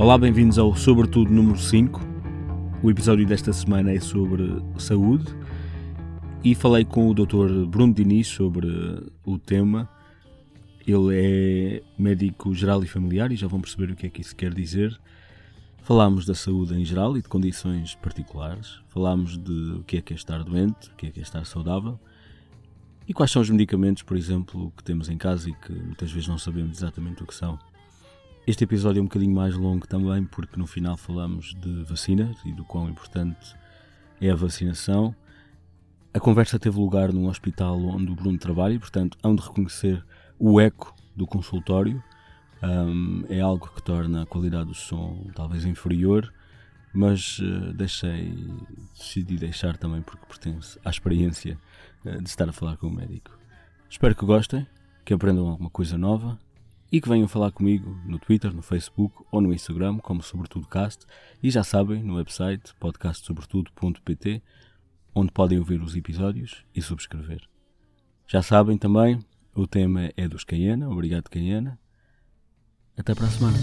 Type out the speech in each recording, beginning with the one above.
Olá, bem-vindos ao Sobretudo número 5. O episódio desta semana é sobre saúde e falei com o Dr. Bruno Diniz sobre o tema. Ele é médico geral e familiar e já vão perceber o que é que isso quer dizer. Falámos da saúde em geral e de condições particulares. Falámos de o que é que é estar doente, o que é que é estar saudável e quais são os medicamentos, por exemplo, que temos em casa e que muitas vezes não sabemos exatamente o que são. Este episódio é um bocadinho mais longo também, porque no final falamos de vacinas e do quão importante é a vacinação. A conversa teve lugar num hospital onde o Bruno trabalha, e, portanto, hão de reconhecer o eco do consultório. Um, é algo que torna a qualidade do som talvez inferior, mas uh, deixei, decidi deixar também porque pertence à experiência uh, de estar a falar com o médico. Espero que gostem, que aprendam alguma coisa nova e que venham falar comigo no Twitter, no Facebook ou no Instagram, como Sobretudo Cast, e já sabem, no website podcastsobretudo.pt, onde podem ouvir os episódios e subscrever. Já sabem também, o tema é dos Caiana, obrigado Caiana. Até para a semana.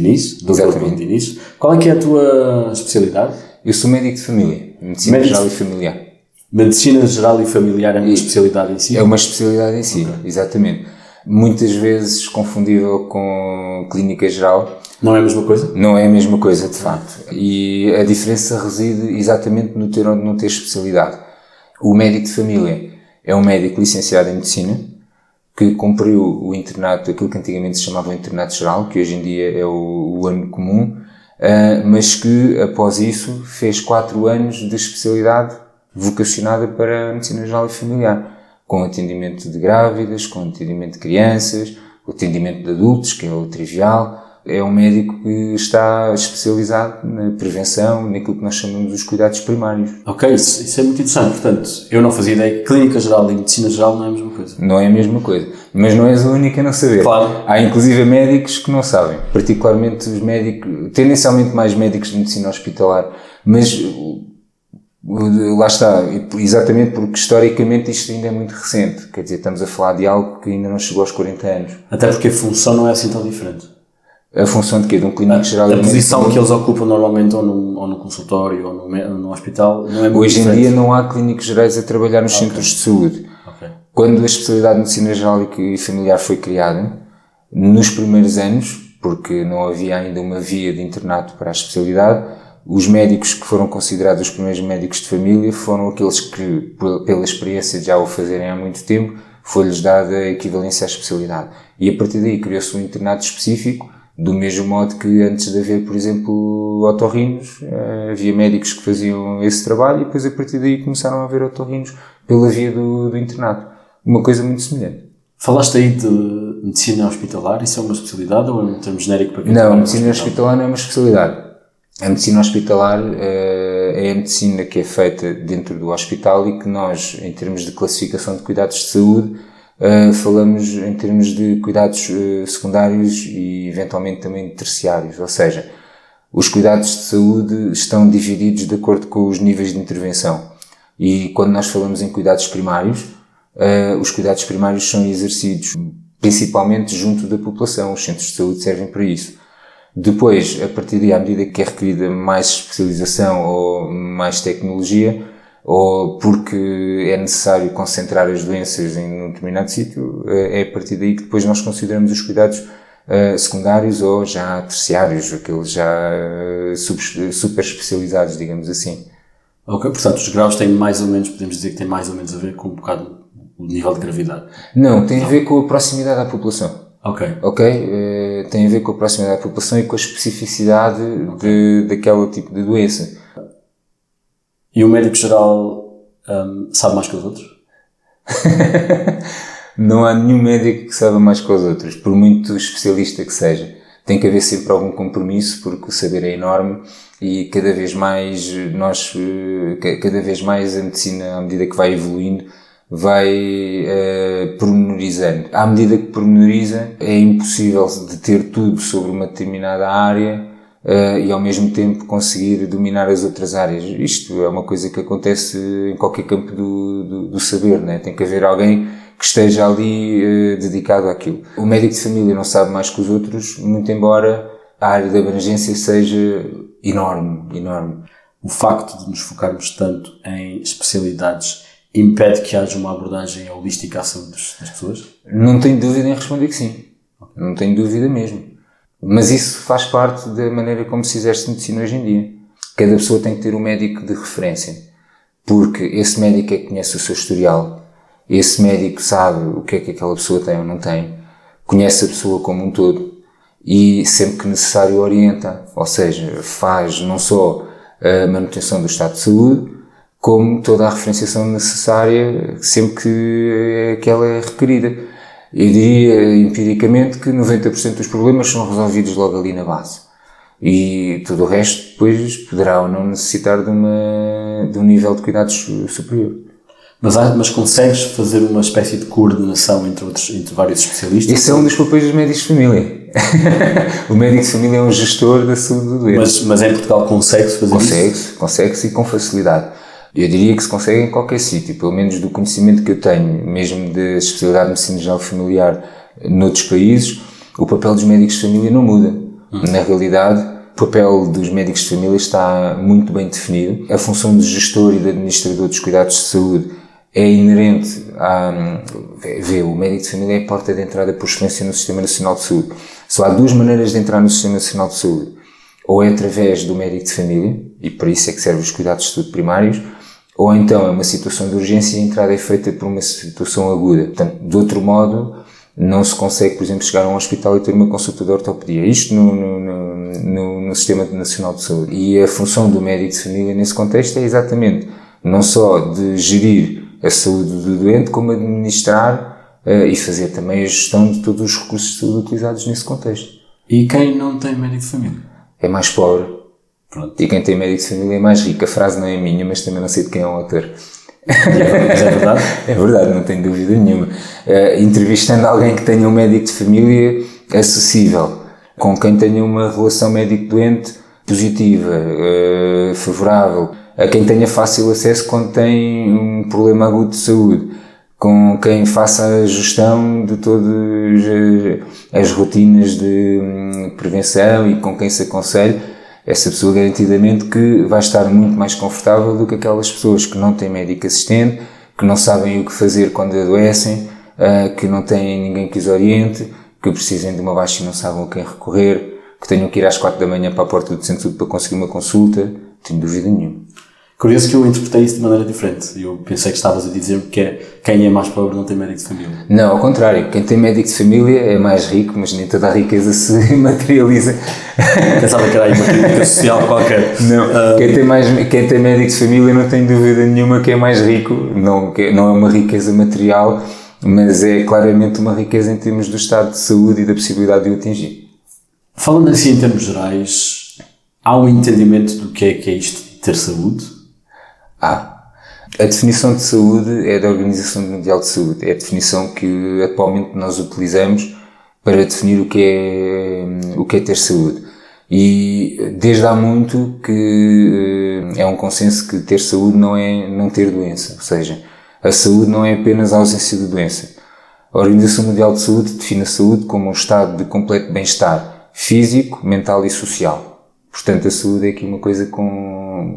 Diniz, Dr. Exatamente. Diniz. Qual é que é a tua especialidade? Eu sou médico de família, medicina geral e familiar. Medicina geral e familiar é uma E- especialidade em si? É uma especialidade em si, Ok. exatamente. Muitas vezes confundível com clínica geral, Não é a mesma coisa? não é a mesma coisa de facto. E a diferença reside exatamente no ter ou não ter especialidade. O médico de família é um médico licenciado em medicina que cumpriu o internato, aquilo que antigamente se chamava o internato geral, que hoje em dia é o, o ano comum, ah, mas que após isso fez quatro anos de especialidade vocacionada para a medicina geral e familiar, com atendimento de grávidas, com atendimento de crianças, o atendimento de adultos, que é o trivial. É um médico que está especializado na prevenção, naquilo que nós chamamos dos cuidados primários. Ok, isso, isso é muito interessante. Portanto, eu não fazia ideia que clínica geral e medicina geral não é a mesma coisa. Não é a mesma coisa. Mas não és a única a não saber. Claro. Há inclusive médicos que não sabem. Particularmente os médicos, tendencialmente mais médicos de medicina hospitalar. Mas lá está, exatamente porque historicamente isto ainda é muito recente. Quer dizer, estamos a falar de algo que ainda não chegou aos 40 anos. Até porque a função não é assim tão diferente. A função de quê? De um clínico geral A posição que eles ocupam normalmente ou num, ou num consultório ou num hospital não é muito Hoje em diferente. dia não há clínicos gerais a trabalhar nos centros de saúde. Ok. Quando a especialidade de medicina geral e familiar foi criada, nos primeiros anos, porque não havia ainda uma via de internato para a especialidade, os médicos que foram considerados os primeiros médicos de família foram aqueles que, pel- pela experiência de já o fazerem há muito tempo, foi-lhes dada a equivalência à especialidade. E a partir daí criou-se um internato específico, do mesmo modo que antes de haver, por exemplo, otorrinos, eh, havia médicos que faziam esse trabalho e depois a partir daí começaram a haver otorrinos pela via do, do internato. Uma coisa muito semelhante. Falaste aí de medicina hospitalar, isso é uma especialidade ou é um termo genérico para quem Não, a medicina hospital? hospitalar não é uma especialidade. A medicina hospitalar eh, é a medicina que é feita dentro do hospital e que nós, em termos de classificação de cuidados de saúde, eh, falamos em termos de cuidados eh, secundários e eventualmente também terciários. Ou seja, os cuidados de saúde estão divididos de acordo com os níveis de intervenção. E quando nós falamos em cuidados primários, eh, os cuidados primários são exercidos principalmente junto da população. Os centros de saúde servem para isso. Depois, a partir daí, à medida que é requerida mais especialização ou mais tecnologia, ou porque é necessário concentrar as doenças em um determinado sítio, eh, é a partir daí que depois nós consideramos os cuidados eh, secundários ou já terciários, aqueles já eh, super especializados, digamos assim. Ok, portanto, os graus têm mais ou menos, podemos dizer que têm mais ou menos a ver com um bocado o nível de gravidade. Não, tem a ver com a proximidade à população. Ok. Ok? Tem a ver com a proximidade à população e com a especificidade de, daquele tipo de doença. E o médico geral hum, sabe mais que os outros? Não há nenhum médico que saiba mais que os outros, por muito especialista que seja. Tem que haver sempre algum compromisso, porque o saber é enorme e cada vez mais nós, cada vez mais a medicina, à medida que vai evoluindo, vai uh, pormenorizando. À medida que pormenoriza, é impossível de ter tudo sobre uma determinada área uh, e ao mesmo tempo conseguir dominar as outras áreas. Isto é uma coisa que acontece em qualquer campo do, do, do saber, né? Tem que haver alguém que esteja ali uh, dedicado àquilo. O médico de família não sabe mais que os outros, muito embora a área de abrangência seja enorme, enorme. O facto de nos focarmos tanto em especialidades impede que haja uma abordagem holística à saúde das pessoas? Não tenho dúvida em responder que sim. Não tenho dúvida mesmo. Mas isso faz parte da maneira como se exerce medicina hoje em dia. Cada pessoa tem que ter um médico de referência. Porque esse médico é que conhece o seu historial. Esse médico sabe o que é que aquela pessoa tem ou não tem. Conhece a pessoa como um todo. E sempre que necessário orienta. Ou seja, faz não só a manutenção do estado de saúde, como toda a referenciação necessária sempre que, que ela é requerida. Eu diria empiricamente que 90% dos problemas são resolvidos logo ali na base. E tudo o resto depois poderá ou não necessitar de, uma, de um nível de cuidados superior. Mas, mas consegues fazer uma espécie de coordenação entre, outros, entre vários especialistas? Esse é um dos papéis dos médicos de família. o médico de família é um gestor da saúde do doente. Mas, mas em Portugal consegue-se fazer consegue isso? Consegue-se, consegue-se e com facilidade. Eu diria que se consegue em qualquer sítio, pelo menos do conhecimento que eu tenho, mesmo da especialidade de medicina geral familiar noutros países, o papel dos médicos de família não muda. Hum. Na realidade, o papel dos médicos de família está muito bem definido. A função de gestor e de administrador dos cuidados de saúde é inerente a. Vê, o médico de família é a porta de entrada por excelência no Sistema Nacional de Saúde. Só há duas maneiras de entrar no Sistema Nacional de Saúde. Ou é através do médico de família, e para isso é que servem os cuidados de saúde primários, ou então é uma situação de urgência e a entrada é feita por uma situação aguda. Portanto, de outro modo, não se consegue, por exemplo, chegar a um hospital e ter uma consulta de ortopedia. Isto no, no, no, no Sistema Nacional de Saúde. E a função do médico de família nesse contexto é exatamente não só de gerir a saúde do doente, como administrar uh, e fazer também a gestão de todos os recursos de saúde utilizados nesse contexto. E quem não tem médico de família? É mais pobre Pronto. E quem tem médico de família é mais rico. A frase não é minha, mas também não sei de quem é o autor. Mas é verdade? é verdade, não tenho dúvida nenhuma. Uh, entrevistando alguém que tenha um médico de família acessível, com quem tenha uma relação médico-doente positiva, uh, favorável, a quem tenha fácil acesso quando tem um problema agudo de saúde, com quem faça a gestão de todas as rotinas de hum, prevenção e com quem se aconselhe essa pessoa garantidamente que vai estar muito mais confortável do que aquelas pessoas que não têm médico assistente, que não sabem o que fazer quando adoecem, uh, que não têm ninguém que os oriente, que precisem de uma baixa e não sabem a quem recorrer, que tenham que ir às quatro da manhã para a porta do centro para conseguir uma consulta, tenho dúvida nenhuma. Curioso que eu interpretei isso de maneira diferente. Eu pensei que estavas a dizer que é, quem é mais pobre não tem médico de família. Não, ao contrário. Quem tem médico de família é mais rico, mas nem toda a riqueza se materializa. Pensava que era aí uma crítica social qualquer. Não. Uh... Quem, tem mais, quem tem médico de família não tem dúvida nenhuma que é mais rico. Não, não é uma riqueza material, mas é claramente uma riqueza em termos do estado de saúde e da possibilidade de o atingir. Falando assim em termos gerais, há um entendimento do que é que é isto de ter saúde? Há. A definição de saúde é da Organização Mundial de Saúde. É a definição que atualmente nós utilizamos para definir o que é, o que é ter saúde. E desde há muito que eh, é um consenso que ter saúde não é não ter doença. Ou seja, a saúde não é apenas a ausência de doença. A Organização Mundial de Saúde define a saúde como um estado de completo bem-estar físico, mental e social. Portanto, a saúde é aqui uma coisa com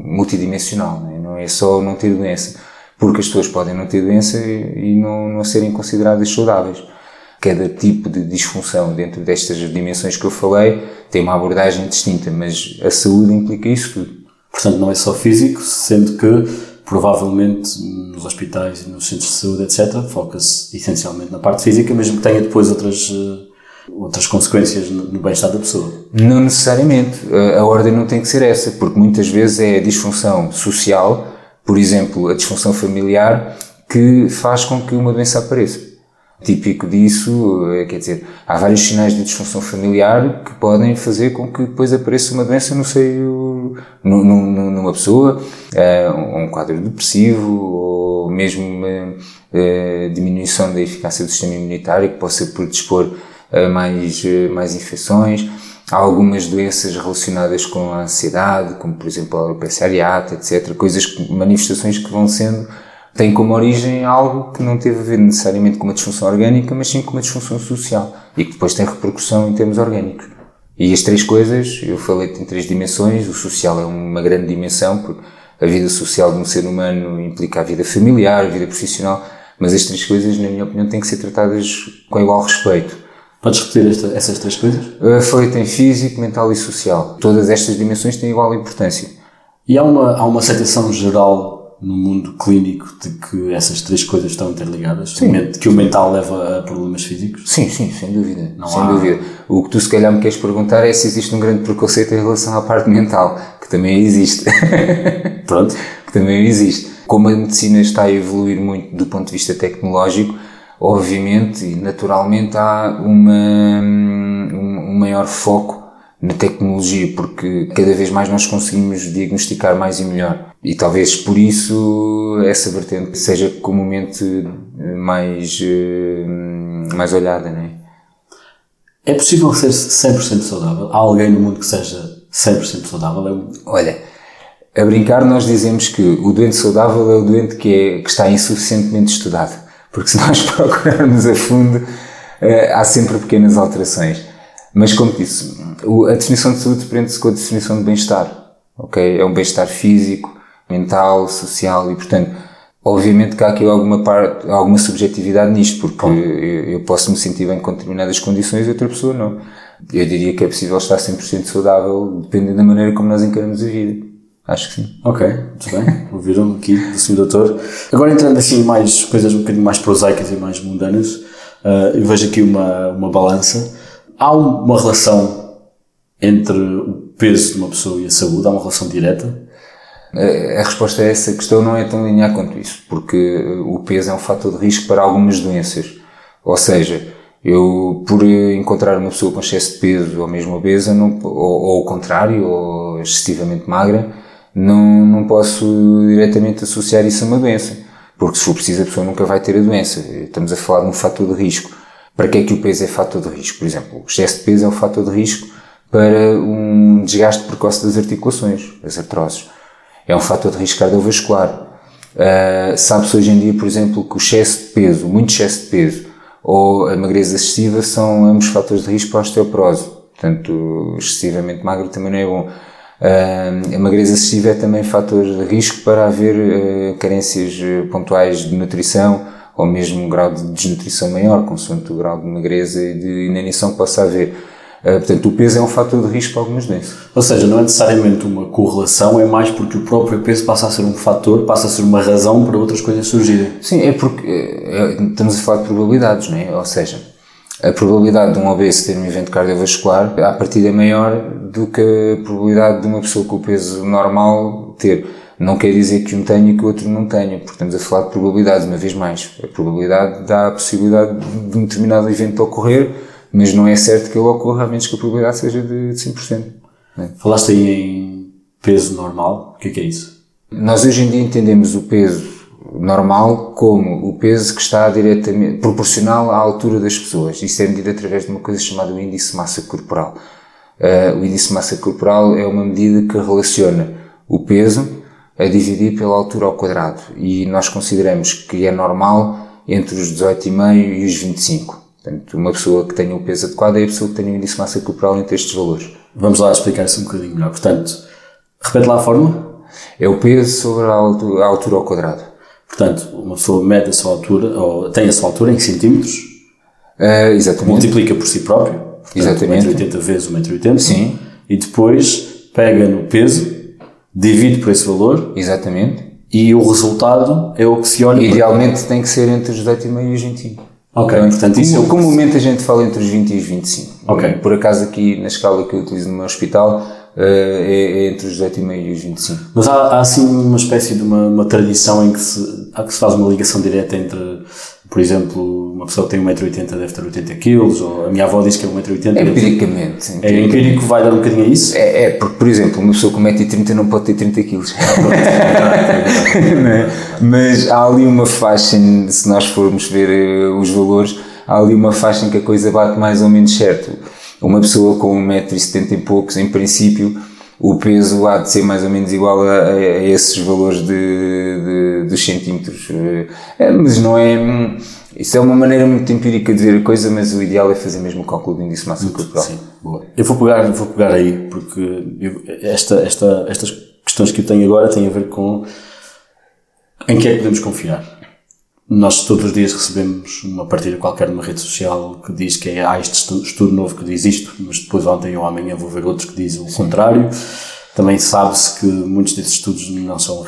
multidimensional. É? é só não ter doença, porque as pessoas podem não ter doença e não, não serem consideradas saudáveis. Cada tipo de disfunção dentro destas dimensões que eu falei tem uma abordagem distinta, mas a saúde implica isso tudo. Portanto, não é só físico, sendo que provavelmente nos hospitais e nos centros de saúde, etc., foca-se essencialmente na parte física, mesmo que tenha depois outras, eh, outras consequências no bem-estar da pessoa. Não necessariamente. A ordem não tem que ser essa, porque muitas vezes é a disfunção social por exemplo, a disfunção familiar que faz com que uma doença apareça. Típico disso, eh, quer dizer, há vários sinais de disfunção familiar que podem fazer com que depois apareça uma doença no seio, numa pessoa, eh, um quadro depressivo, ou mesmo uma eh, diminuição da eficácia do sistema imunitário que possa predispor a mais, mais infecções. Há algumas doenças relacionadas com a ansiedade, como por exemplo a alopecia areata, etc. Coisas, manifestações que vão sendo tem como origem algo que não teve a ver necessariamente com uma disfunção orgânica, mas sim com uma disfunção social e que depois tem repercussão em termos orgânicos. E as três coisas, eu falei em três dimensões, o social é uma grande dimensão, porque a vida social de um ser humano implica a vida familiar, a vida profissional, mas as três coisas, na minha opinião, têm que ser tratadas com igual respeito. Podes repetir esta, essas três coisas? Uh, falei em físico, mental e social. Todas estas dimensões têm igual importância. E há uma, há uma aceitação geral no mundo clínico de que essas três coisas estão interligadas? Sim. Que o mental leva a problemas físicos? Sim, sim, sem dúvida. Não sem há... dúvida. O que tu se calhar me queres perguntar é se existe um grande preconceito em relação à parte mental, que também existe. Pronto. que também existe. Como a medicina está a evoluir muito do ponto de vista tecnológico, obviamente e naturalmente há uma, um, maior foco na tecnologia, porque cada vez mais nós conseguimos diagnosticar mais e melhor. E talvez por isso essa vertente seja comumente mais, eh, mais olhada, não é? É possível ser 100% saudável? Há alguém no mundo que seja 100% saudável? É Olha, a brincar nós dizemos que o doente saudável é o doente que, é, que está insuficientemente estudado. Porque se nós procurarmos a fundo, eh, há sempre pequenas alterações. Mas como disse, a definição de saúde prende-se com a definição de bem-estar. Ok? É um bem-estar físico, mental, social e, portanto, obviamente que há aqui alguma parte, alguma subjetividade nisto, porque eu, eu, posso me sentir bem com determinadas condições e outra pessoa não. Eu diria que é possível estar 100% saudável, dependendo da maneira como nós encaramos a vida. Acho que sim. Ok, muito bem. Ouviram aqui do Sr. Doutor. Agora entrando assim mais coisas um bocadinho mais prosaicas e mais mundanas, uh, eu vejo aqui uma, uma balança. Há uma relação entre o peso de uma pessoa e a saúde? Há uma relação direta? A resposta a essa questão não é tão linear quanto isso, porque o peso é um fator de risco para algumas doenças. Ou seja, eu, por encontrar uma pessoa com excesso de peso ou mesmo obesa, não, ou, ou ao contrário, ou excessivamente magra, não, não posso diretamente associar isso a uma doença. Porque se for preciso, a pessoa nunca vai ter a doença. Estamos a falar de um fator de risco. Para que é que o peso é fator de risco? Por exemplo, o excesso de peso é um fator de risco para um desgaste precoce das articulações, das artroses é um fator de risco cardiovascular. Uh, Sabe-se hoje em dia, por exemplo, que o excesso de peso, muito excesso de peso, ou a magreza excessiva são ambos fatores de risco para a osteoporose. Portanto, excessivamente magro também não é bom. A magreza excessiva é também fator de risco para haver uh, carências pontuais de nutrição ou mesmo um grau de desnutrição maior, consoante o grau de magreza e de inanição que possa haver. Eh, portanto, o peso é um fator de risco para algumas doenças. Ou seja, não é necessariamente uma correlação, é mais porque o próprio peso passa a ser um fator, passa a ser uma razão para outras coisas surgirem. Sim, é porque é, estamos a falar de probabilidades, não é? Ou seja, a probabilidade de um obeso ter um evento cardiovascular, à partida é maior do que a probabilidade de uma pessoa com o peso normal ter. Não quer dizer que um tenha e que o outro não tenha, porque estamos a falar de probabilidades, uma vez mais. A probabilidade dá a possibilidade de um determinado evento ocorrer, mas não é certo que ele ocorra, a menos que a probabilidade seja de 5%. É? Falaste aí em peso normal, o que é, que é isso? Nós hoje em dia entendemos o peso normal como o peso que está diretamente proporcional à altura das pessoas. Isso é medido através de uma coisa chamada o índice de massa corporal. Uh, o índice de massa corporal é uma medida que relaciona o peso a dividir pela altura ao quadrado e nós consideramos que é normal entre os 18,5 e os 25. Portanto, uma pessoa que tenha o peso adequado é a pessoa que tenha um índice de massa corporal entre estes valores. Vamos lá explicar isso um bocadinho melhor. Portanto, repete lá a fórmula. É o peso sobre a altura ao quadrado. Portanto, uma pessoa mede a sua altura, ou tem a sua altura em centímetros. Uh, exatamente. Multiplica por si próprio. Portanto, exatamente. 1,80m vezes 1,80m. Sim. E depois pega no peso, divide por esse valor. Exatamente. E o resultado é o que se olha. Idealmente para... tem que ser entre os 18,5 e os 25. Ok, portanto isso Como, é comumente a gente fala entre os 20 e os 25. Ok. Por acaso aqui na escala que eu utilizo no meu hospital uh, é, é, entre os 18,5 e os 25. Mas há, há assim uma espécie de uma, uma tradição em que se, há que se faz uma ligação direta entre por exemplo, uma pessoa que tem 1,80m deve ter 80 kg, ou a minha avó diz que é 1,80m. Empiricamente. É empírico, vai dar um bocadinho a isso? É, é porque, por exemplo, uma pessoa com 1,30m não pode ter 30 kg. É? Mas há ali uma faixa, se nós formos ver eh, os valores, há ali uma faixa em que a coisa bate mais ou menos certo. Uma pessoa com 1,70m e poucos, em princípio, o peso há de ser mais ou menos igual a, a, esses valores de, de, dos centímetros. É, mas não é. Isso é uma maneira muito empírica de ver a coisa, mas o ideal é fazer mesmo o cálculo de índice massa corporal. Sim, boa. Eu vou pegar, vou pegar aí, porque eu, esta, esta, estas questões que eu tenho agora têm a ver com em que é que podemos confiar. Nós todos os dias recebemos uma partilha qualquer numa rede social que diz que é, há este estudo, estudo novo que diz isto, mas depois ontem ou amanhã vou ver outros que dizem o contrário. Também sabe-se que muitos desses estudos não são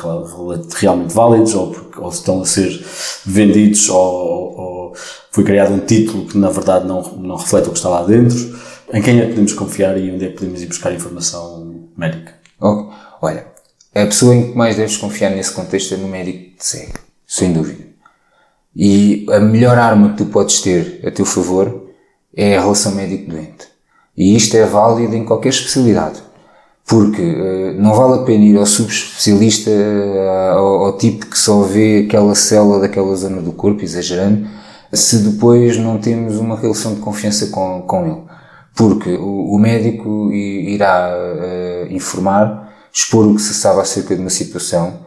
realmente válidos ou, porque, ou estão a ser vendidos ou, ou, foi criado um título que na verdade não, não reflete o que está lá dentro. Em quem é que podemos confiar e onde é que podemos ir buscar informação médica? Oh, olha, a pessoa em que mais deves confiar nesse contexto é no médico de segue, sem dúvida. E a melhor arma que tu podes ter a teu favor é a relação médico-doente. E isto é válido em qualquer especialidade. Porque uh, não vale a pena ir ao subespecialista, uh, ao, ao, tipo que só vê aquela célula daquela zona do corpo, exagerando, se depois não temos uma relação de confiança com, com ele. Porque o, o médico irá uh, informar, expor o que se sabe acerca de uma situação,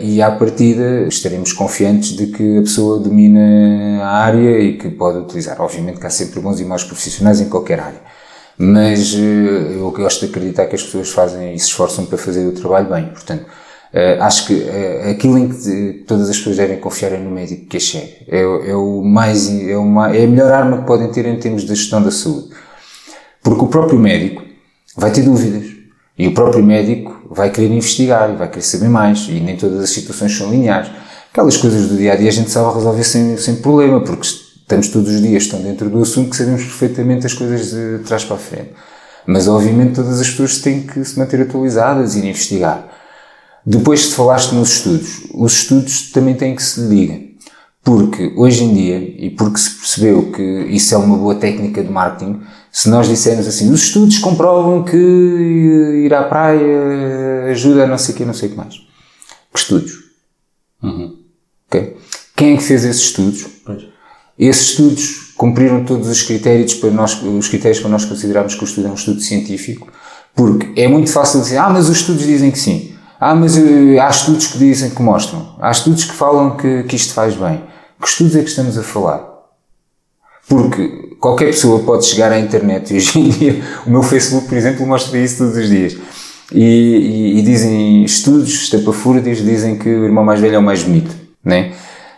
e à partida estaremos confiantes de que a pessoa domina a área e que pode utilizar. Obviamente que há sempre bons e maus profissionais em qualquer área, mas eh, eu gosto de acreditar que as pessoas fazem e se esforçam para fazer o trabalho bem. Portanto, eh, acho que eh, aquilo em que todas as pessoas devem confiar é no médico que é, é o mais, é, uma, é a melhor arma que podem ter em termos de gestão da saúde. Porque o próprio médico vai ter dúvidas e o próprio médico vai querer investigar e vai querer saber mais, e nem todas as situações são lineares. Aquelas coisas do dia a dia a gente sabe resolver sem, sem problema, porque estamos todos os dias, estão dentro do assunto que sabemos perfeitamente as coisas de trás para a frente. Mas obviamente todas as pessoas têm que se manter atualizadas e investigar. Depois de falaste nos estudos, os estudos também têm que se ligar. Porque hoje em dia, e porque se percebeu que isso é uma boa técnica de marketing, se nós dissermos assim, os estudos comprovam que ir à praia ajuda a não sei o que, não sei o que mais. Que estudos? Uhum. Okay? Quem é que fez esses estudos? Pois. Esses estudos cumpriram todos os critérios para nós, os critérios para nós considerarmos que o estudo é um estudo científico, porque é muito fácil dizer, ah, mas os estudos dizem que sim. Ah, mas uh, há estudos que dizem que mostram. Há estudos que falam que, que isto faz bem. Que estudos é que estamos a falar? Porque qualquer pessoa pode chegar à internet e hoje em dia o meu Facebook, por exemplo, mostra isso todos os dias. E, e, e dizem estudos, estapafúrdios, dizem que o irmão mais velho é o mais bonito, né?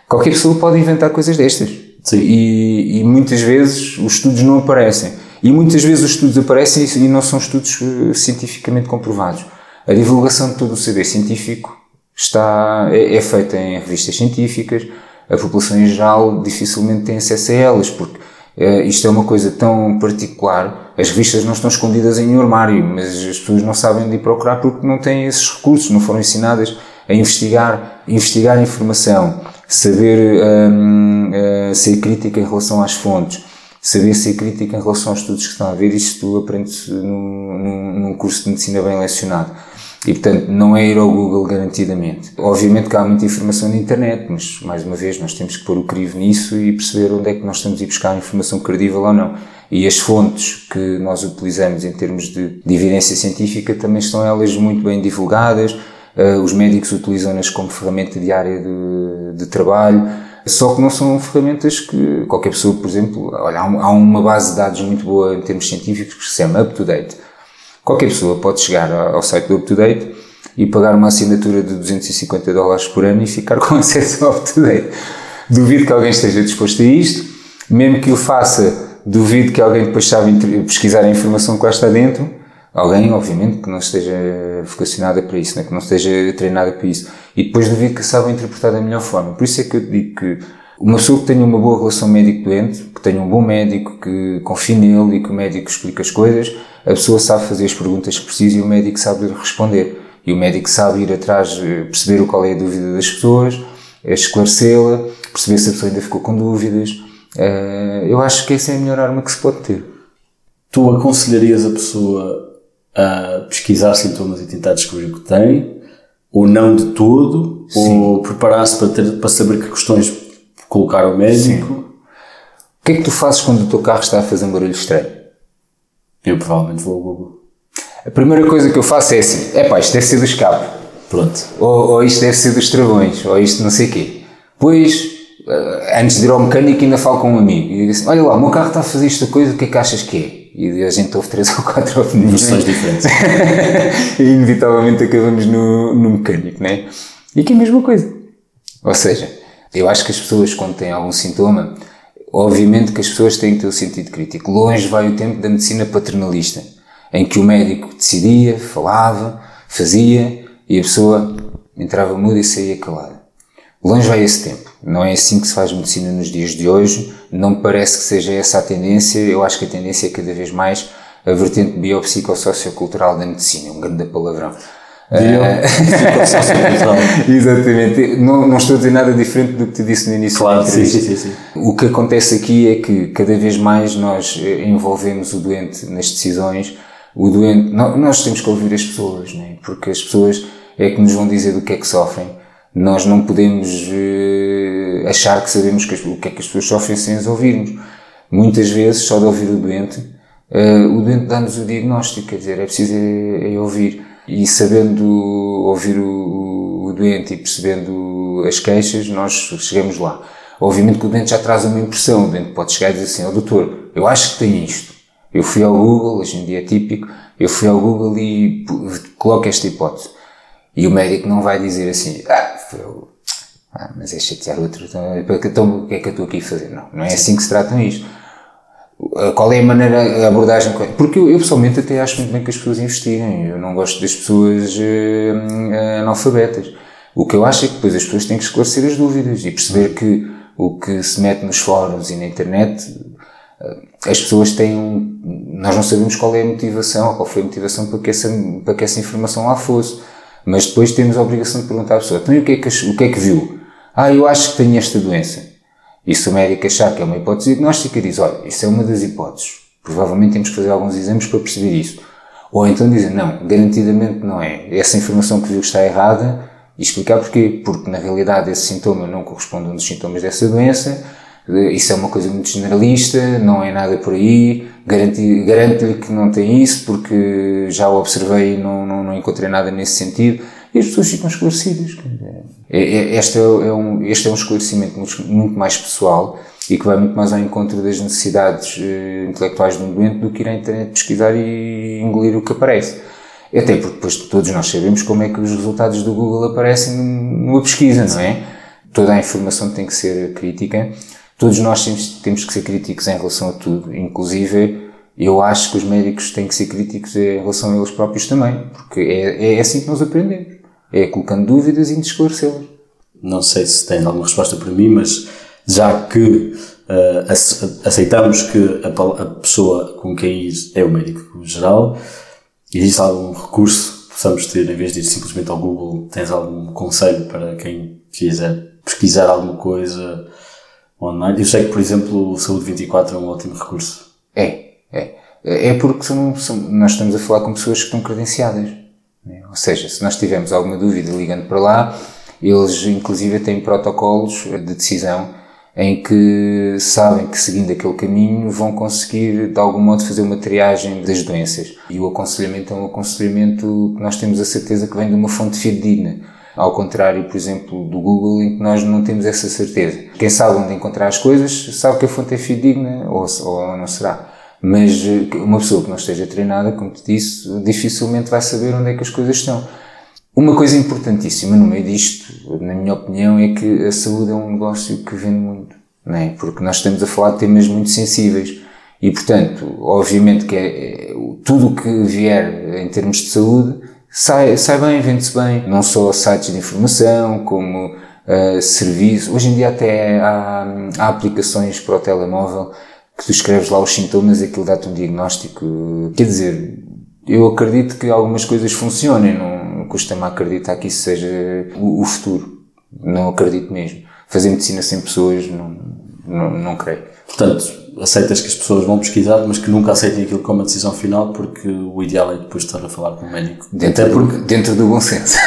Qualquer pessoa pode inventar coisas destas. E, e, muitas vezes os estudos não aparecem. E muitas vezes os estudos aparecem e não são estudos eh, cientificamente comprovados. A divulgação de todo o saber científico está, é, é feita em revistas científicas, a população em geral dificilmente tem acesso a elas, porque uh, isto é uma coisa tão particular. As revistas não estão escondidas em um armário, mas as pessoas não sabem de ir procurar porque não têm esses recursos, não foram ensinadas a investigar, investigar a informação, saber um, uh, ser crítica em relação às fontes, saber ser crítica em relação aos estudos que estão a ver, isto aprende-se num, num, num curso de medicina bem lecionado. E, portanto, não é ir ao Google garantidamente. Obviamente que há muita informação na internet, mas, mais uma vez, nós temos que pôr o crivo nisso e perceber onde é que nós estamos a ir buscar a informação credível ou não. E as fontes que nós utilizamos em termos de, de evidência científica também estão elas muito bem divulgadas, uh, os médicos utilizam-nas como ferramenta diária de, de trabalho, só que não são ferramentas que qualquer pessoa, por exemplo, olha, há uma base de dados muito boa em termos científicos que se chama UpToDate Qualquer pessoa pode chegar ao site do UpToDate e pagar uma assinatura de 250 dólares por ano e ficar com acesso ao UpToDate. Duvido que alguém esteja disposto a isto, mesmo que o faça, duvido que alguém depois saiba pesquisar a informação que lá está dentro. Alguém, obviamente, que não esteja vocacionada para isso, né? que não esteja treinada para isso. E depois duvido que saiba interpretar da melhor forma. Por isso é que eu digo que uma pessoa que tenha uma boa relação médico-doente, que tenha um bom médico, que confie nele e que o médico explique as coisas, a pessoa sabe fazer as perguntas que precisa e o médico sabe responder. E o médico sabe ir atrás, eh, perceber qual é a dúvida das pessoas, esclarecê-la, perceber se a pessoa ainda ficou com dúvidas. Uh, eu acho que essa é a melhor arma que se pode ter. Tu aconselharias a pessoa a pesquisar sintomas e tentar descobrir o que tem, ou não de todo, Sim. ou preparar-se para, ter, para saber que questões colocar ao médico? Sim. O que é que tu fazes quando o teu carro está a fazer um barulho estranho? Eu provavelmente vou ao Google. A primeira coisa que eu faço é assim: é pá, isto deve ser do escape. Pronto. Ou, ou isto deve ser dos travões, ou isto não sei o quê. Pois, eh, antes de ir ao mecânico, ainda falo com um amigo e digo assim: Olha lá, o meu carro está a fazer esta coisa, o que é que achas que é? E a gente ouve três ou quatro opiniões. Versões diferentes. e inevitavelmente acabamos no, no mecânico, né? E que é a mesma coisa. Ou seja, eu acho que as pessoas, quando têm algum sintoma, obviamente que as pessoas têm que ter o sentido crítico. Longe vai o tempo da medicina paternalista, em que o médico decidia, falava, fazia e a pessoa entrava muda e saía calada. Longe vai esse tempo. Não é assim que se faz medicina nos dias de hoje. Não parece que seja essa a tendência. Eu acho que a tendência é cada vez mais a vertente biopsicossociocultural da medicina. Um grande palavrão. Uh, Exatamente. Não, não estou a dizer nada diferente do que te disse no início claro, da entrevista. Sim, sim, sim. O que acontece aqui é que cada vez mais nós eh, envolvemos o doente nas decisões. O doente, nós temos que ouvir as pessoas, né? porque as pessoas é que nos vão dizer do que é que sofrem nós não podemos uh, achar que sabemos que as, o que é que as pessoas sofrem sem as ouvirmos. Muitas vezes, só de ouvir o doente, uh, o doente dá-nos o diagnóstico, quer dizer, é preciso é, é ouvir. E sabendo ouvir o, o, doente e percebendo as queixas, nós chegamos lá. Obviamente que o doente já traz uma impressão, o doente pode chegar e dizer assim, ó oh, doutor, eu acho que tem isto. Eu fui ao Google, hoje em dia é típico, eu fui ao Google e coloco esta hipótese. E o médico não vai dizer assim, ah, eu, ah mas é chatear outro, então, então o que é que eu estou aqui a fazer? Não, não é assim que se tratam isto. Qual é a maneira, a abordagem? Porque eu, eu pessoalmente até acho muito bem que as pessoas investiguem. Eu não gosto das pessoas uh, analfabetas. O que eu acho é que depois as pessoas têm que esclarecer as dúvidas e perceber que o que se mete nos fóruns e na internet, as pessoas têm um, nós não sabemos qual é a motivação, qual foi a motivação para que essa, para que essa informação lá fosse. Mas depois temos a obrigação de perguntar à pessoa, então o que é que, o que, é que viu? Ah, eu acho que tenho esta doença. E se o médico achar que é uma hipótese diagnóstica, diz, olha, isso é uma das hipóteses. Provavelmente temos que fazer alguns exames para perceber isso. Ou então dizer, não, garantidamente não é. Essa informação que viu está errada e explicar porquê. Porque na realidade esse sintoma não corresponde a um dos sintomas dessa doença, isso é uma coisa muito generalista, não é nada por aí, garanto-lhe que não tem isso porque já o observei e não, não, não, encontrei nada nesse sentido. E as pessoas ficam esclarecidas. É, é, este, é, é um, este é um esclarecimento muito, mais pessoal e que vai muito mais ao encontro das necessidades uh, intelectuais de um doente do que ir à internet pesquisar e engolir o que aparece. Até porque depois todos nós sabemos como é que os resultados do Google aparecem numa pesquisa, não é? Toda a informação tem que ser crítica todos nós temos, temos que ser críticos em relação a tudo, inclusive eu acho que os médicos têm que ser críticos em relação a eles próprios também, porque é, é assim que nós aprendemos, é colocando dúvidas e esclarecê-las. Não sei se tem alguma resposta para mim, mas já que uh, aceitamos que a, a, pessoa com quem ir é o médico geral, existe algum recurso que possamos ter, em vez de ir simplesmente ao Google, tens algum conselho para quem quiser pesquisar alguma coisa online. Eu sei que, por exemplo, o Saúde 24 é um ótimo recurso. É, é. É porque são, são, nós estamos a falar com pessoas que estão credenciadas. Né? Ou seja, se nós tivermos alguma dúvida ligando para lá, eles inclusive têm protocolos de decisão em que sabem que seguindo aquele caminho vão conseguir de algum modo fazer uma triagem das doenças. E o aconselhamento é um aconselhamento que nós temos a certeza que vem de uma fonte fidedigna ao contrário, por exemplo, do Google, em que nós não temos essa certeza. Quem sabe onde encontrar as coisas sabe que a fonte é fidedigna ou, ou não será. Mas eh, uma pessoa que não esteja treinada, como te disse, dificilmente vai saber onde é que as coisas estão. Uma coisa importantíssima no meio disto, na minha opinião, é que a saúde é um negócio que vende muito, não é? Porque nós estamos a falar de temas muito sensíveis. E, portanto, obviamente que é, é tudo o que vier em termos de saúde sai, sai bem, vende-se bem. Não só sites de informação, como uh, serviços. Hoje em dia até há, há, aplicações para o telemóvel que tu escreves lá os sintomas e aquilo dá-te um diagnóstico. Quer dizer, eu acredito que algumas coisas funcionem, não custa-me acreditar que isso seja o, o futuro. Não acredito mesmo. fazer medicina sem pessoas, não, não, não creio. Portanto, aceitas que as pessoas vão pesquisar, mas que nunca aceitem aquilo como a decisão final, porque o ideal é depois estar a falar com o médico. Dentro, Até porque... do, dentro do bom senso.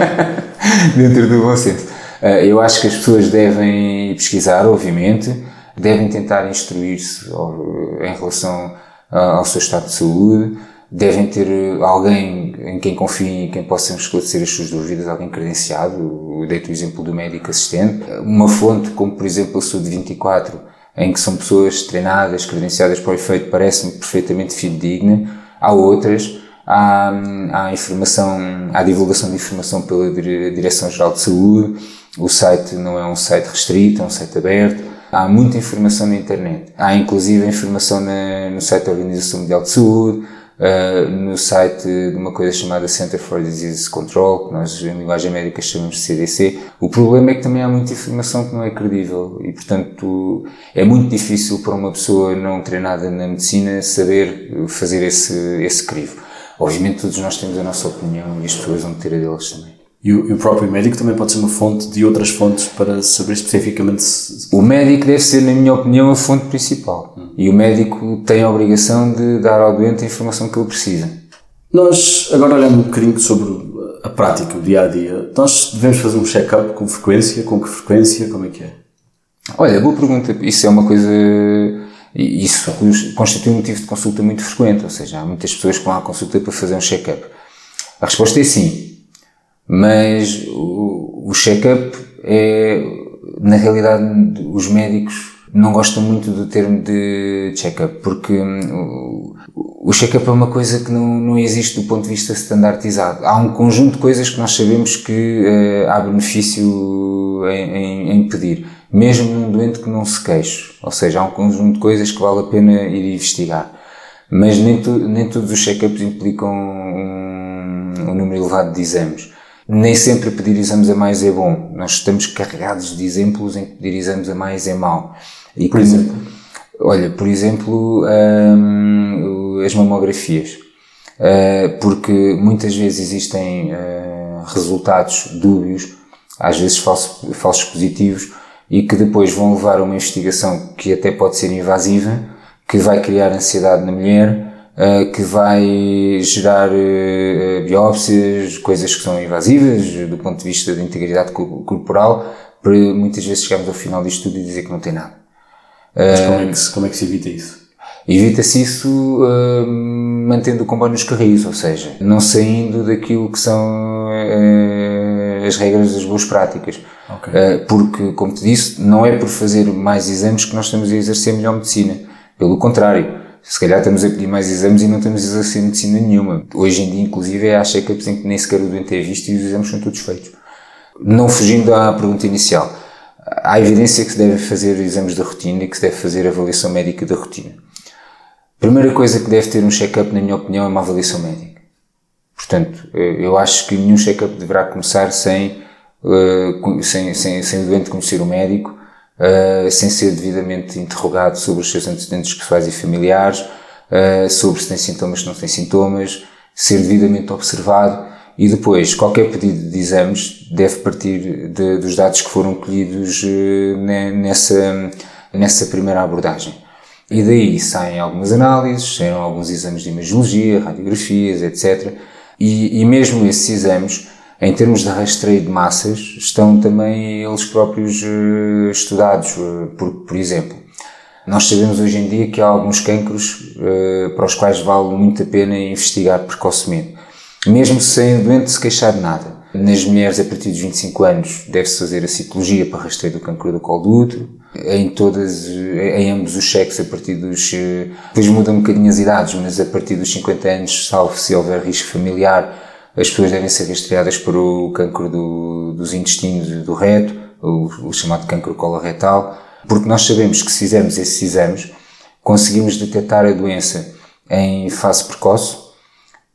dentro do bom senso. Eh, eu acho que as pessoas devem pesquisar, obviamente, devem tentar instruir-se em relação ao seu estado de saúde, devem ter alguém em quem confiem e quem possa esclarecer as suas dúvidas, alguém credenciado. Eu o exemplo do médico assistente. Uma fonte, como por exemplo a Saúde 24, em que são pessoas treinadas, credenciadas para o efeito, parece-me perfeitamente fidedigna. Há outras, há, há informação, há divulgação de informação pela Direção-Geral de Saúde, o site não é um site restrito, é um site aberto, há muita informação na internet. Há inclusive informação na, no site da Organização Mundial de Saúde, uh, no site de uma coisa chamada Center for Disease Control, que nós em linguagem médica chamamos de CDC. O problema é que também há muita informação que não é credível e, portanto, é muito difícil para uma pessoa não treinada na medicina saber fazer esse, esse crivo. Obviamente todos nós temos a nossa opinião e as pessoas vão ter a deles também. E o, e o, próprio médico também pode ser uma fonte de outras fontes para saber especificamente se... O médico deve ser, na minha opinião, a fonte principal. Hum. E o médico tem a obrigação de dar ao doente a informação que ele precisa. Nós, agora olhando um bocadinho sobre a prática, o dia a dia, nós devemos fazer um check-up com frequência? Com que frequência? Como é que é? Olha, boa pergunta. Isso é uma coisa. Isso constitui um motivo de consulta muito frequente, ou seja, há muitas pessoas que vão à consulta para fazer um check-up. A resposta é sim mas o, o check-up é, na realidade, os médicos não gostam muito do termo de check-up, porque hum, o, o check-up é uma coisa que não, não existe do ponto de vista standardizado. Há um conjunto de coisas que nós sabemos que uh, há benefício em, em, em, pedir, mesmo num doente que não se queixe. Ou seja, há um conjunto de coisas que vale a pena ir investigar. Mas nem, tu, nem todos os check-ups implicam um, um número elevado de exames nem sempre pedir exames a mais é bom. Nós estamos carregados de exemplos em que pedir exames a mais é mau. E, por exemplo? Olha, por exemplo, hum, as mamografias. Uh, porque muitas vezes existem uh, resultados dúbios, às vezes falsos, falsos positivos, e que depois vão levar a uma investigação que até pode ser invasiva, que vai criar ansiedade na mulher, uh, que vai gerar uh, biópsias, coisas que são invasivas do ponto de vista da integridade corporal, para muitas vezes chegarmos ao final disto tudo e dizer que não tem nada. Mas como é que se, como é que se evita isso? Evita-se isso uh, mantendo o comboio nos carris, ou seja, não saindo daquilo que são uh, as regras das boas práticas. Okay. Uh, porque, como te disse, não é por fazer mais exames que nós estamos a exercer melhor medicina. Pelo contrário, se calhar estamos a pedir mais exames e não estamos a exercer medicina nenhuma. Hoje em dia, inclusive, há check-ups em que nem sequer o doente é visto e os exames são todos feitos. Não fugindo à pergunta inicial, há evidência que se deve fazer exames de rotina e que se deve fazer avaliação médica da rotina. Primeira coisa que deve ter um check-up, na minha opinião, é uma avaliação médica. Portanto, eu acho que nenhum check-up deverá começar sem, uh, sem, sem, sem o doente conhecer o médico uh, sem ser devidamente interrogado sobre os seus antecedentes pessoais e familiares, uh, sobre se tem sintomas, se não tem sintomas, ser devidamente observado e depois qualquer pedido de exames deve partir de, dos dados que foram colhidos uh, nessa, nessa primeira abordagem. E daí saem algumas análises, saem alguns exames de imagiologia, radiografias, etc. E, e mesmo esses exames em termos de rastreio de massas, estão também eles próprios uh, estudados. Uh, por, por exemplo, nós sabemos hoje em dia que há alguns cancros uh, para os quais vale muito a pena investigar precocemente, mesmo sem o doente se queixar de nada. Nas mulheres a partir dos 25 anos deve-se fazer a citologia para rastreio do cancro do colo do útero. Em todas, em ambos os sexos a partir dos, depois mudam um bocadinho as idades, mas a partir dos 50 anos, salvo se houver risco familiar, as pessoas devem ser rastreadas para o cancro do, dos intestinos do reto, o, o chamado cancro coloretal, porque nós sabemos que se fizermos esses exames, conseguimos detectar a doença em fase precoce,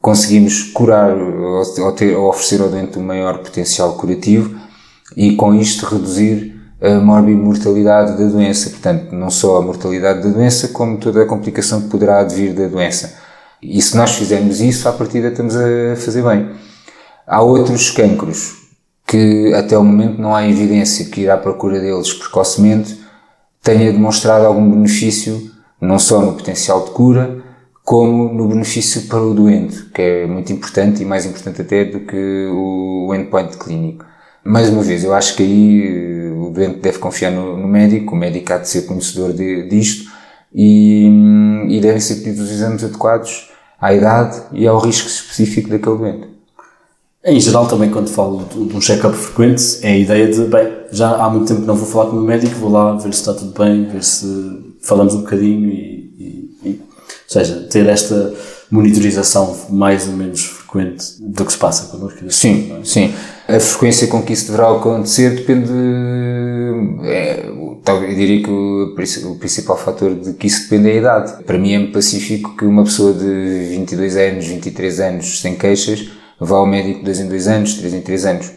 conseguimos curar ou, ter, ou oferecer ao doente um maior potencial curativo e com isto reduzir a morbimortalidade da doença. Portanto, não só a mortalidade da doença, como toda a complicação que poderá advir da doença. E se nós fizermos isso, à partida estamos a fazer bem. Há outros cancros que até o momento não há evidência que ir à procura deles precocemente tenha demonstrado algum benefício, não só no potencial de cura, como no benefício para o doente, que é muito importante e mais importante até do que o endpoint clínico. Mais uma vez, eu acho que aí eh, o doente deve confiar no, no médico, o médico há de ser conhecedor de, disto e, hum, e devem ser pedidos os exames adequados à idade e ao risco específico daquele doente. Em geral, também quando falo de um check-up frequente, é a ideia de, bem, já há muito tempo que não vou falar com o meu médico, vou lá ver se está tudo bem, ver se falamos um bocadinho e, e, e ou seja, ter esta monitorização mais ou menos frequente do que se passa connosco. Sim, é? sim. A frequência com que isso deverá acontecer depende, é, eu diria que o, o, principal fator de que isso depende é a idade. Para mim é pacífico que uma pessoa de 22 anos, 23 anos, sem queixas, vá ao médico 2 em 2 anos, 3 em 3 anos.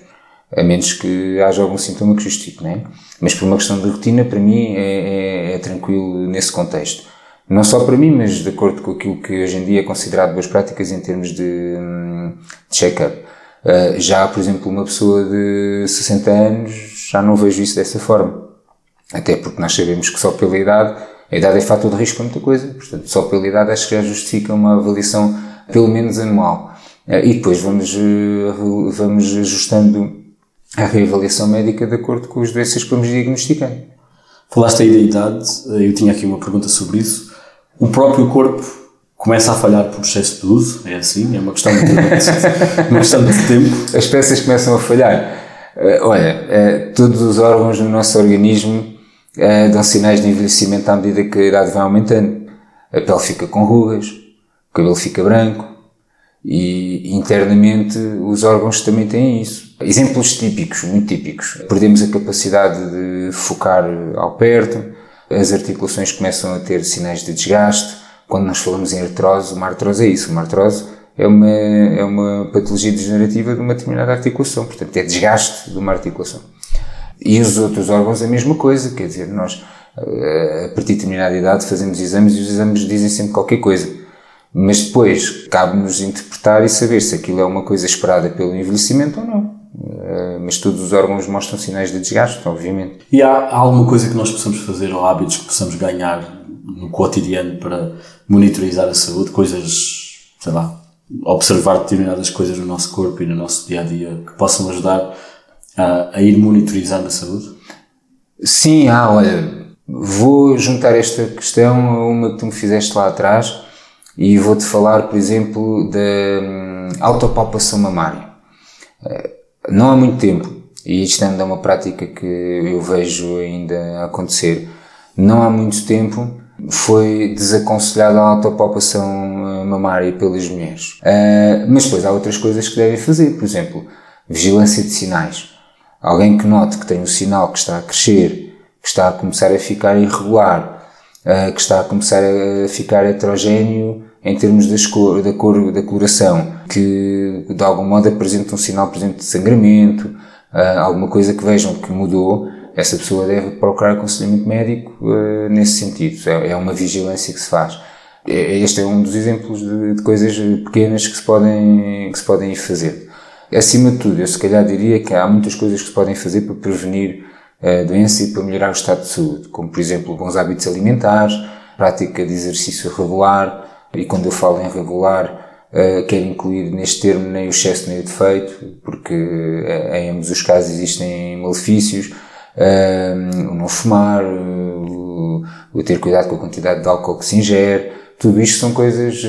A menos que haja algum sintoma que justifique, não é? Mas por uma questão de rotina, para mim é, é, é tranquilo nesse contexto. Não só para mim, mas de acordo com aquilo que hoje em dia é considerado boas práticas em termos de, de check-up. Uh, já, por exemplo, uma pessoa de 60 anos, já não vejo isso dessa forma. Até porque nós sabemos que só pela idade, a idade é fator de risco para muita coisa, portanto, só pela idade acho que já justifica uma avaliação pelo menos anual. Uh, e depois vamos, uh, vamos ajustando a reavaliação médica de acordo com as doenças que vamos diagnosticando. Falaste aí da idade, eu tinha aqui uma pergunta sobre isso. O próprio corpo começa a falhar por excesso de uso, é assim, é uma questão de, uma questão de tempo. As peças começam a falhar. Olha, todos os órgãos do nosso organismo uh, dão sinais de envelhecimento à medida que a idade vai aumentando. A pele fica com rugas, o cabelo fica branco, e internamente os órgãos também têm isso. Exemplos típicos, muito típicos. Perdemos a capacidade de focar ao perto, as articulações começam a ter sinais de desgaste. Quando nós falamos em artrose, uma artrose é isso. Uma artrose é uma, é uma patologia degenerativa de uma determinada articulação. Portanto, é desgaste de uma articulação. E os outros órgãos a mesma coisa. Quer dizer, nós, eh, a partir de determinada idade, fazemos exames e os exames dizem sempre qualquer coisa mas depois cabe-nos interpretar e saber se aquilo é uma coisa esperada pelo envelhecimento ou não. Uh, mas todos os órgãos mostram sinais de desgaste, obviamente. E há alguma coisa que nós possamos fazer ou hábitos que possamos ganhar no cotidiano para monitorizar a saúde? Coisas, sei lá, observar determinadas coisas no nosso corpo e no nosso dia a dia que possam ajudar a, a ir monitorizando a saúde? Sim, há, olha, vou juntar esta questão a uma que tu me fizeste lá atrás e vou-te falar, por exemplo, da hum, autopalpação mamária. Eh, não há muito tempo, e isto ainda é uma prática que eu vejo ainda acontecer, não há muito tempo foi desaconselhada a autopalpação eh, mamária pelas mulheres. Uh, mas depois há outras coisas que devem fazer, por exemplo, vigilância de sinais. Alguém que note que tem um sinal que está a crescer, que está a começar a ficar irregular, uh, que está a começar a ficar heterogéneo em termos das cor, da cor da coloração, que de algum modo apresenta um sinal, por de sangramento, uh, alguma coisa que vejam que mudou, essa pessoa deve procurar aconselhamento médico uh, nesse sentido. É, é, uma vigilância que se faz. Este é um dos exemplos de, de, coisas pequenas que se podem, que se podem fazer. Acima de tudo, eu se calhar diria que há muitas coisas que se podem fazer para prevenir a doença e para melhorar o estado de saúde, como por exemplo bons hábitos alimentares, prática de exercício regular, e quando eu falo em regular, uh, quero incluir neste termo nem o excesso nem o defeito, porque uh, em ambos os casos existem malefícios. O não fumar, o, ter cuidado com a quantidade de álcool que se ingere, tudo isto são coisas,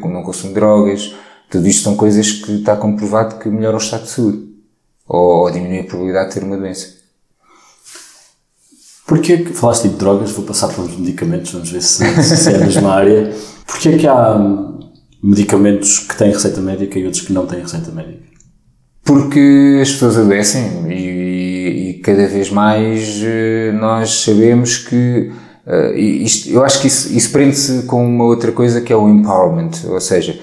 como não consumo drogas, tudo isto são coisas que está comprovado que melhoram o estado de saúde ou, ou diminui a probabilidade de ter uma doença. Porquê que falaste de drogas? Vou passar pelos medicamentos, vamos ver se, se é a mesma área. Porquê é que há medicamentos que têm receita médica e outros que não têm receita médica? Porque as pessoas adoecem e, e cada vez mais eh, nós sabemos que uh, isto, eu acho que isso, isso prende-se com uma outra coisa que é o empowerment, ou seja,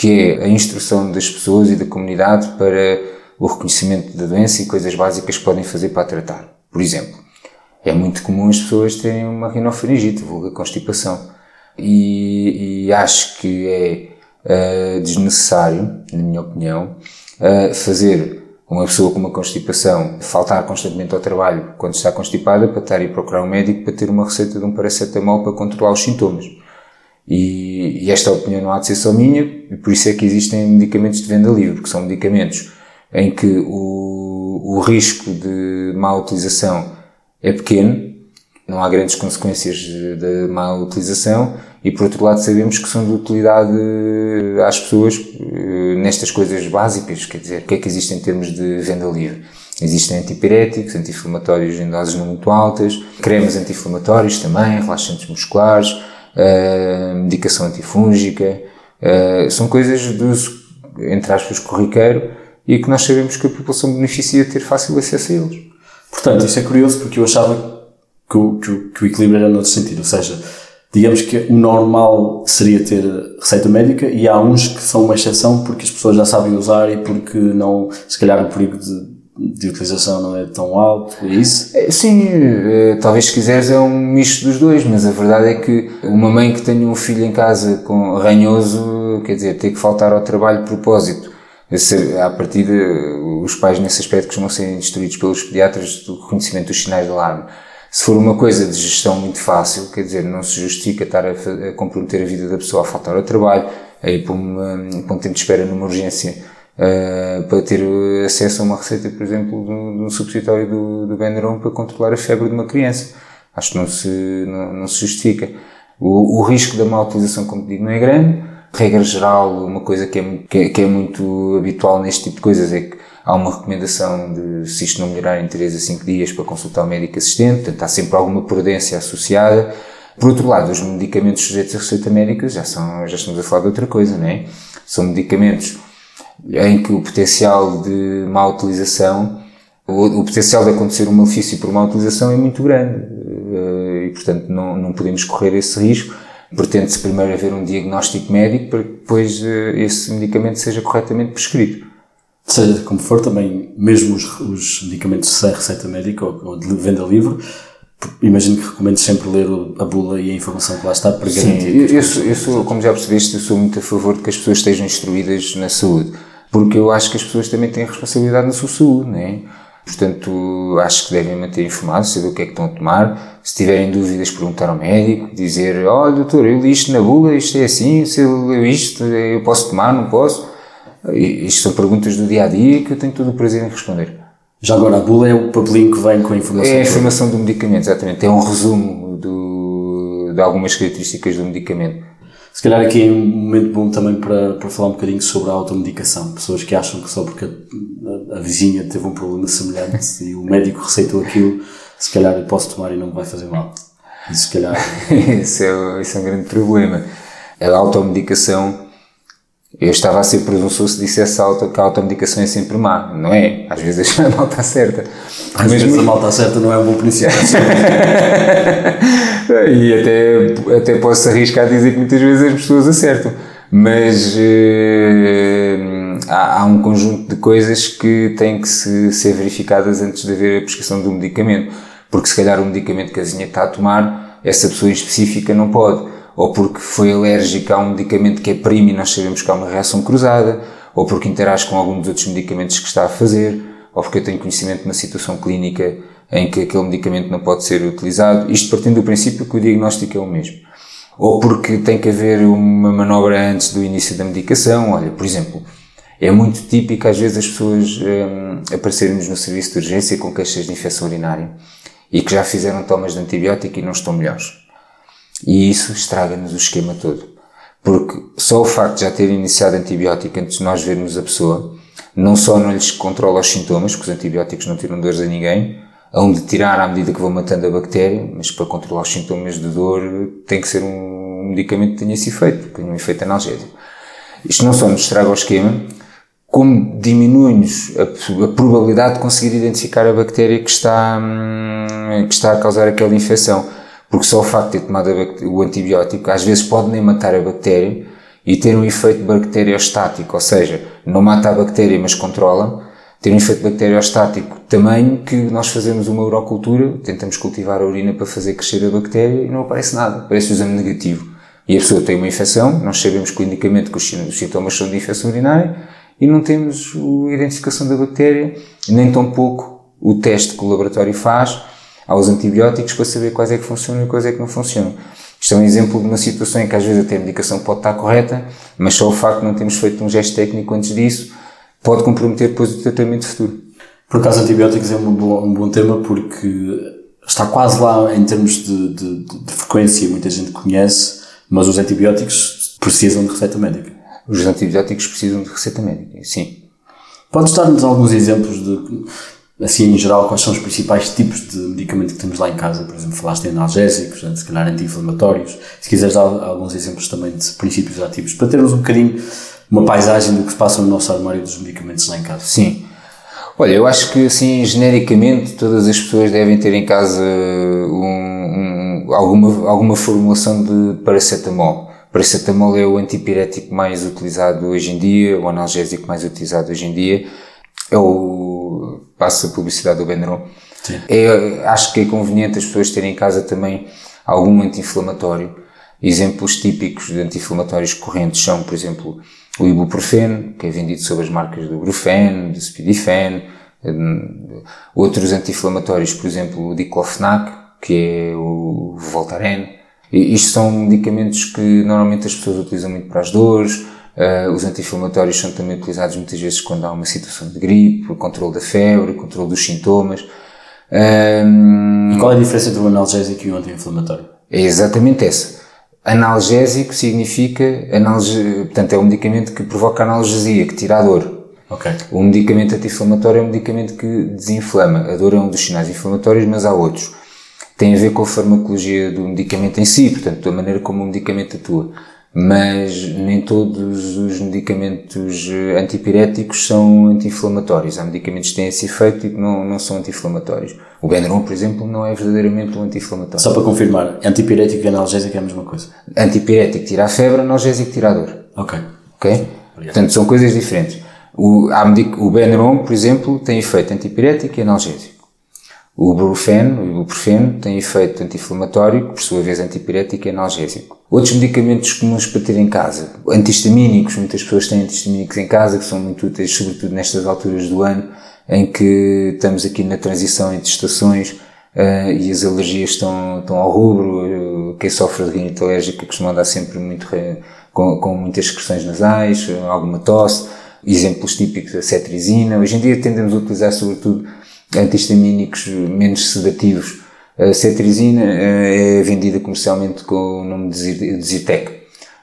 que é a instrução das pessoas e da comunidade para o reconhecimento da doença e coisas básicas que podem fazer para a tratar. Por exemplo, é muito comum as pessoas terem uma rinofaringite, vulga constipação. E, e, acho que é uh, desnecessário, na minha opinião, uh, fazer uma pessoa com uma constipação faltar constantemente ao trabalho quando está constipada para estar ir procurar um médico para ter uma receita de um paracetamol para controlar os sintomas. E, e, esta opinião não há de ser só minha, e por isso é que existem medicamentos de venda livre, porque são medicamentos em que o, o risco de má utilização é pequeno, não há grandes consequências da má utilização, e por outro lado sabemos que são de utilidade às pessoas eh, nestas coisas básicas, quer dizer, o que é que existe em termos de venda livre? Existem antipiréticos, anti-inflamatórios em doses não muito altas, cremes anti-inflamatórios também, relaxantes musculares, uh, medicação antifúngica, uh, são coisas do, entre aspas, corriqueiro e que nós sabemos que a população beneficia de ter fácil acesso a eles. Portanto, isso é curioso porque eu achava que o, que o, que o equilíbrio era noutro sentido, ou seja, digamos que o normal seria ter receita médica e há uns que são uma exceção porque as pessoas já sabem usar e porque não, se calhar o perigo de, de utilização não é tão alto, é isso? É, sim, eh, talvez se quiseres é um misto dos dois, mas a verdade é que uma mãe que tenha um filho em casa com ranhoso, quer dizer, tem que faltar ao trabalho de propósito. A partir de, os pais nesse aspecto costumam ser instruídos pelos pediatras do reconhecimento dos sinais de alarme. Se for uma coisa de gestão muito fácil, quer dizer, não se justifica estar a, a comprometer a vida da pessoa a faltar ao trabalho, a ir para um tempo de espera numa urgência uh, para ter acesso a uma receita, por exemplo, de um substitutório do, do Benuron para controlar a febre de uma criança. Acho que não se, não, não se justifica. O, o risco da má utilização, como digo, não é grande. Regra geral, uma coisa que é, que é, que é muito habitual neste tipo de coisas é que há uma recomendação de, se isto não melhorar em 3 a 5 dias, para consultar o médico assistente, portanto há sempre alguma prudência associada. Por outro lado, os medicamentos sujeitos à receita médica já são, já estamos a falar de outra coisa, não é? São medicamentos em que o potencial de má utilização, o, o potencial de acontecer um malefício por má utilização é muito grande. Eh, e, portanto, não, não podemos correr esse risco. Pretende-se primeiro haver um diagnóstico médico para que depois eh, esse medicamento seja corretamente prescrito seja como for, também, mesmo os, os medicamentos sem receita médica ou, ou, de venda livre, imagino que recomendo sempre ler a bula e a informação que lá está para Sim, garantir. Eu, eu, sou, eu sou, como já percebeste, eu sou muito a favor de que as pessoas estejam instruídas na saúde, porque eu acho que as pessoas também têm responsabilidade na sua saúde, não é? Portanto, acho que devem manter informados, saber o que é que estão a tomar. Se tiverem dúvidas, perguntar ao médico, dizer: Olha, doutor, eu li isto na bula, isto é assim, se eu leu isto, eu posso tomar, não posso? Isto são perguntas do dia a dia que eu tenho todo o prazer em responder. Já agora, a bula é o papelinho que vem com a informação? É a informação do medicamento, exatamente. É um resumo do, de algumas características do medicamento. Se calhar aqui é um momento bom também para, para falar um bocadinho sobre a automedicação. Pessoas que acham que só porque a, a vizinha teve um problema semelhante e o médico receitou aquilo, se calhar eu posso tomar e não me vai fazer mal. E se calhar... isso, é, isso é um grande problema. A automedicação eu estava a ser presunçoso se dissesse auto, que a automedicação é sempre má. Não é. Às vezes a malta certa. Às vezes a malta certa não é um bom princípio. e até, até posso arriscar a dizer que muitas vezes as pessoas acertam. Mas uh, há, há, um conjunto de coisas que têm que se, ser verificadas antes de haver a prescrição do medicamento. Porque se calhar o medicamento que a vizinha está a tomar, essa pessoa em específica não pode ou porque foi alérgica a um medicamento que é primo e nós sabemos que há uma reação cruzada, ou porque interage com algum dos outros medicamentos que está a fazer, ou porque eu tenho conhecimento de uma situação clínica em que aquele medicamento não pode ser utilizado, isto partindo do princípio que o diagnóstico é o mesmo. Ou porque tem que haver uma manobra antes do início da medicação, olha, por exemplo, é muito típico às vezes as pessoas hum, aparecerem-nos no serviço de urgência com queixas de infecção urinária e que já fizeram tomas de antibiótico e não estão melhores. E isso estraga-nos o esquema todo. Porque só o facto de já ter iniciado antibiótico antes de nós vermos a pessoa, não só não lhes controla os sintomas, porque os antibióticos não tiram dores a ninguém, hão de tirar à medida que vão matando a bactéria, mas para controlar os sintomas de dor tem que ser um medicamento que tenha esse efeito, que tenha um efeito analgésico. Isto não só nos estraga o esquema, como diminui-nos a, a, probabilidade de conseguir identificar a bactéria que está, hum, que está a causar aquela infecção. Porque só o facto de ter tomado o antibiótico às vezes pode nem matar a bactéria e ter um efeito bacteriostático, ou seja, não mata a bactéria mas controla, ter um efeito bacteriostático também que nós fazemos uma urocultura, tentamos cultivar a urina para fazer crescer a bactéria e não aparece nada, aparece o exame negativo. E a pessoa tem uma infecção, nós sabemos clinicamente que os sintomas são de infecção urinária e não temos a identificação da bactéria, nem tão pouco o teste que o laboratório faz aos antibióticos para saber quais é que funcionam e quais é que não funcionam. Isto é um exemplo de uma situação em que às vezes até a medicação pode estar correta, mas só o facto de não termos feito um gesto técnico antes disso pode comprometer depois o tratamento futuro. Por acaso, antibióticos é um bom, um bom tema porque está quase lá em termos de, de, de, frequência, muita gente conhece, mas os antibióticos precisam de receita médica. Os antibióticos precisam de receita médica, sim. Podes dar-nos alguns exemplos de, assim, em geral, quais são os principais tipos de medicamento que temos lá em casa? Por exemplo, falaste em analgésicos, se calhar anti-inflamatórios. Se quiseres dar alguns exemplos também de princípios ativos, para termos um bocadinho uma paisagem do que se passa no nosso armário dos medicamentos lá em casa. Sim. Olha, eu acho que assim, genericamente, todas as pessoas devem ter em casa um, um, alguma, alguma formulação de paracetamol. Paracetamol é o antipirético mais utilizado hoje em dia, o analgésico mais utilizado hoje em dia. É o, passa a publicidade do Benuron. É, acho que é conveniente as pessoas terem em casa também algum anti-inflamatório. Exemplos típicos de anti-inflamatórios correntes são, por exemplo, o ibuprofeno, que é vendido sob as marcas do Brufen, do Speedifen, hum, outros anti-inflamatórios, por exemplo, o diclofenac, que é o Voltaren. E isto são medicamentos que normalmente as pessoas utilizam muito para as dores. Uh, os anti-inflamatórios são também utilizados muitas vezes quando há uma situação de gripe, o controle da febre, o controle dos sintomas. Um, e qual é a diferença entre um analgésico e um anti-inflamatório? É exatamente essa. Analgésico significa, analge, portanto, é um medicamento que provoca analgesia, que tira a dor. Okay. O medicamento anti-inflamatório é um medicamento que desinflama. A dor é um dos sinais inflamatórios, mas há outros. Tem a ver com a farmacologia do medicamento em si, portanto, da maneira como o medicamento atua mas nem todos os medicamentos eh, antipiréticos são anti-inflamatórios. Há medicamentos que têm esse efeito e que não, não são anti-inflamatórios. O Benuron, por exemplo, não é verdadeiramente um anti-inflamatório. Só para confirmar, antipirético e analgésico é a mesma coisa? Antipirético tira a febre, analgésico tira a dor. Ok. Ok? Obrigado. Portanto, são coisas diferentes. O, o Benuron, por exemplo, tem efeito antipirético e analgésico. O Brufen, o ibuprofeno, tem efeito anti-inflamatório, por sua vez antipirético e analgésico. Outros medicamentos comuns para ter em casa, antihistamínicos, muitas pessoas têm antihistamínicos em casa, que são muito úteis, sobretudo nestas alturas do ano, em que estamos aqui na transição entre estações uh, e as alergias estão, estão ao rubro. Quem sofre de rinite alérgica costuma andar sempre muito, com, com muitas excreções nasais, alguma tosse. Exemplos típicos, a cetrizina. Hoje em dia tendemos a utilizar sobretudo antihistamínicos menos sedativos. A cetrizina eh, é vendida comercialmente com o nome de Zyrtec.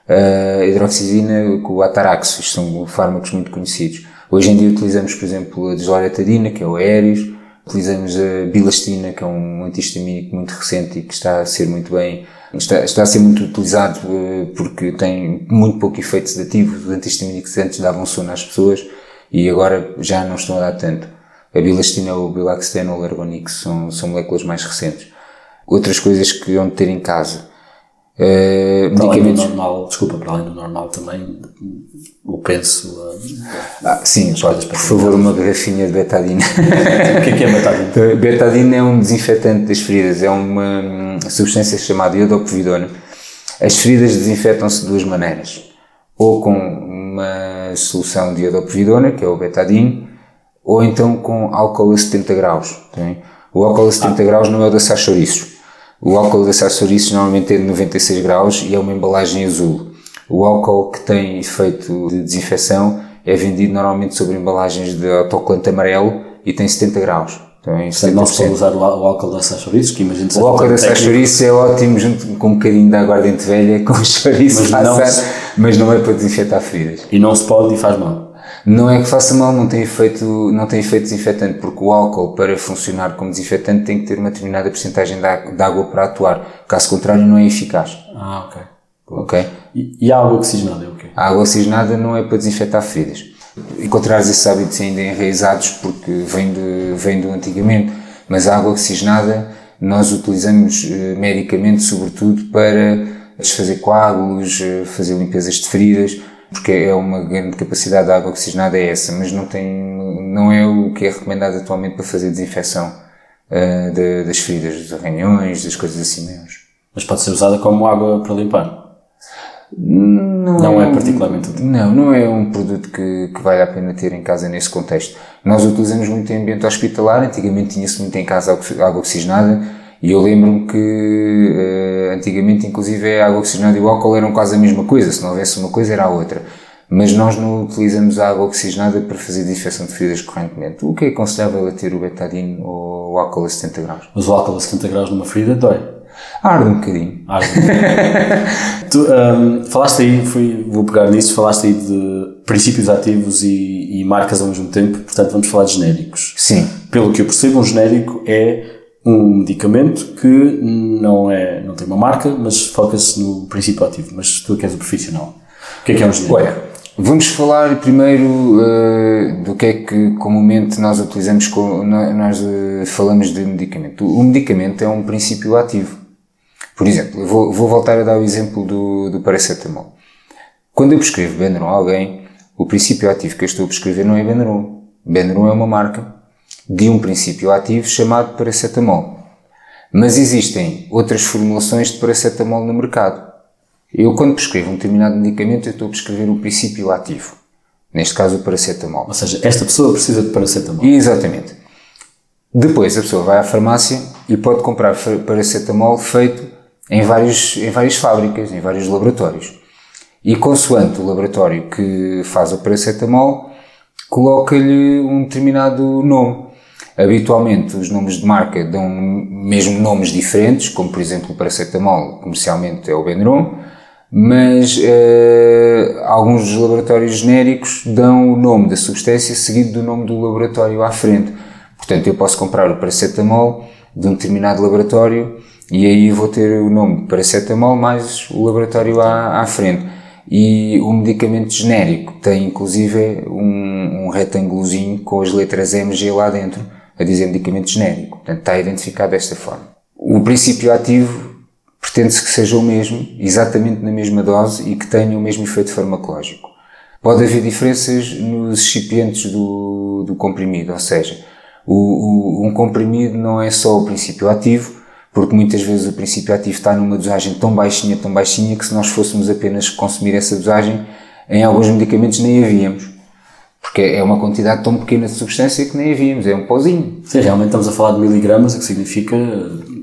A hidroxizina com o Atarax, isto são fármacos muito conhecidos. Hoje em dia utilizamos, por exemplo, a desloratadina, que é o Aéreos, utilizamos a bilastina, que é um antihistamínico muito recente e que está a ser muito bem, está, está a ser muito utilizado eh, porque tem muito pouco efeito sedativo. Os antihistamínicos antes davam sono às pessoas e agora já não estão a dar tanto. A bilastina ou o bilaxten ou o ergonix são, são moléculas mais recentes. Outras coisas que vão ter em casa. Uh, para medicamentos... além do normal, desculpa, para além do normal também, o penso. Uh, ah, sim, pode, por favor, uma garrafinha de betadine. o que é, que é betadine? betadine é um desinfetante das feridas, é uma hum, substância chamada iodopovidona. As feridas desinfetam-se de duas maneiras. Ou com uma solução de iodopovidona, que é o betadine, ou então com álcool a 70 graus. Tem? O álcool a 70 ah. graus não é o da Sachoriços. O álcool da Sachoriços normalmente é de 96 graus e é uma embalagem azul. O álcool que tem efeito de desinfecção é vendido normalmente sobre embalagens de autocolante amarelo e tem 70 graus. Então, Portanto, não se pode usar o álcool da Sachoriços, que imagino O álcool da Sachoriços é ótimo junto com um bocadinho de aguardente velha, com o chouriço mas, não se... mas não é para desinfetar feridas. E não se pode e faz mal. Não é que faça mal, não tem efeito, não tem efeito desinfetante, porque o álcool, para funcionar como desinfetante, tem que ter uma determinada porcentagem de água para atuar. Caso contrário, não é eficaz. Ah, ok. Ok? E, e a água oxigenada é o quê? A água oxigenada não é para desinfetar feridas. Encontrares esses hábitos ainda enraizados porque vem, de, vem do antigamente, mas a água oxigenada nós utilizamos eh, medicamente sobretudo para desfazer coágulos, eh, fazer limpezas de feridas, porque é uma grande capacidade da água oxigenada é essa, mas não tem, não é o que é recomendado atualmente para fazer desinfecção uh, de, das feridas, dos arranhões, das coisas assim mesmo. Mas pode ser usada como água para limpar? Não, Não é um- particularmente útil. Não, não é um produto que, que vale a pena ter em casa nesse contexto. Nós utilizamos muito em ambiente hospitalar, antigamente tinha-se muito em casa água oxigenada e eu lembro-me que eh, antigamente inclusive a água oxigenada e o álcool eram quase a mesma coisa, se não houvesse uma coisa era a outra. Mas nós não utilizamos a água oxigenada para fazer desinfecção de feridas correntemente. O que é aconselhável é ter o betadine ou o álcool a 70 graus? Mas o álcool a 70 graus numa ferida dói. Arde um bocadinho. Arde. tu, hum, falaste aí, fui, vou pegar nisso, falaste aí de princípios ativos e, e marcas ao mesmo tempo, portanto vamos falar de genéricos. Sim. Pelo que eu percebo, um genérico é um medicamento que não, é, não tem uma marca, mas foca-se no princípio ativo. Mas tu que és o profissional. O que é que é um genérico? Olha, vamos falar primeiro eh, do que é que comumente nós utilizamos, com, nós eh, falamos de medicamento. O medicamento é um princípio ativo. Por exemplo, vou, vou voltar a dar o exemplo do, do paracetamol. Quando eu prescrevo Benuron a alguém, o princípio ativo que eu estou a prescrever não é Benuron. Benuron é uma marca de um princípio ativo chamado paracetamol. Mas existem outras formulações de paracetamol no mercado. Eu, quando prescrevo um determinado medicamento, eu estou a prescrever o princípio ativo. Neste caso, o paracetamol. Ou seja, esta pessoa precisa de paracetamol. Exatamente. Depois, a pessoa vai à farmácia e pode comprar paracetamol feito em, vários, em várias fábricas, em vários laboratórios. E consoante o laboratório que faz o paracetamol, coloca-lhe um determinado nome. Habitualmente, os nomes de marca dão mesmo nomes diferentes, como por exemplo o paracetamol, comercialmente é o Benuron, mas eh, alguns dos laboratórios genéricos dão o nome da substância seguido do nome do laboratório à frente. Portanto, eu posso comprar o paracetamol de um determinado laboratório e aí vou ter o nome paracetamol mais o laboratório à, à frente. E o medicamento genérico tem inclusive um, um retângulozinho com as letras MG lá dentro, a dizer medicamento genérico. Portanto, está identificado desta forma. O princípio ativo pretende-se que seja o mesmo, exatamente na mesma dose e que tenha o mesmo efeito farmacológico. Pode haver diferenças nos recipientes do, do comprimido, ou seja, o, o- um comprimido não é só o princípio ativo, porque muitas vezes o princípio ativo está numa dosagem tão baixinha, tão baixinha, que se nós fôssemos apenas consumir essa dosagem, em alguns medicamentos nem havíamos. Porque é uma quantidade tão pequena de substância que nem havíamos, é um pozinho. Sim, realmente estamos a falar de miligramas, o que significa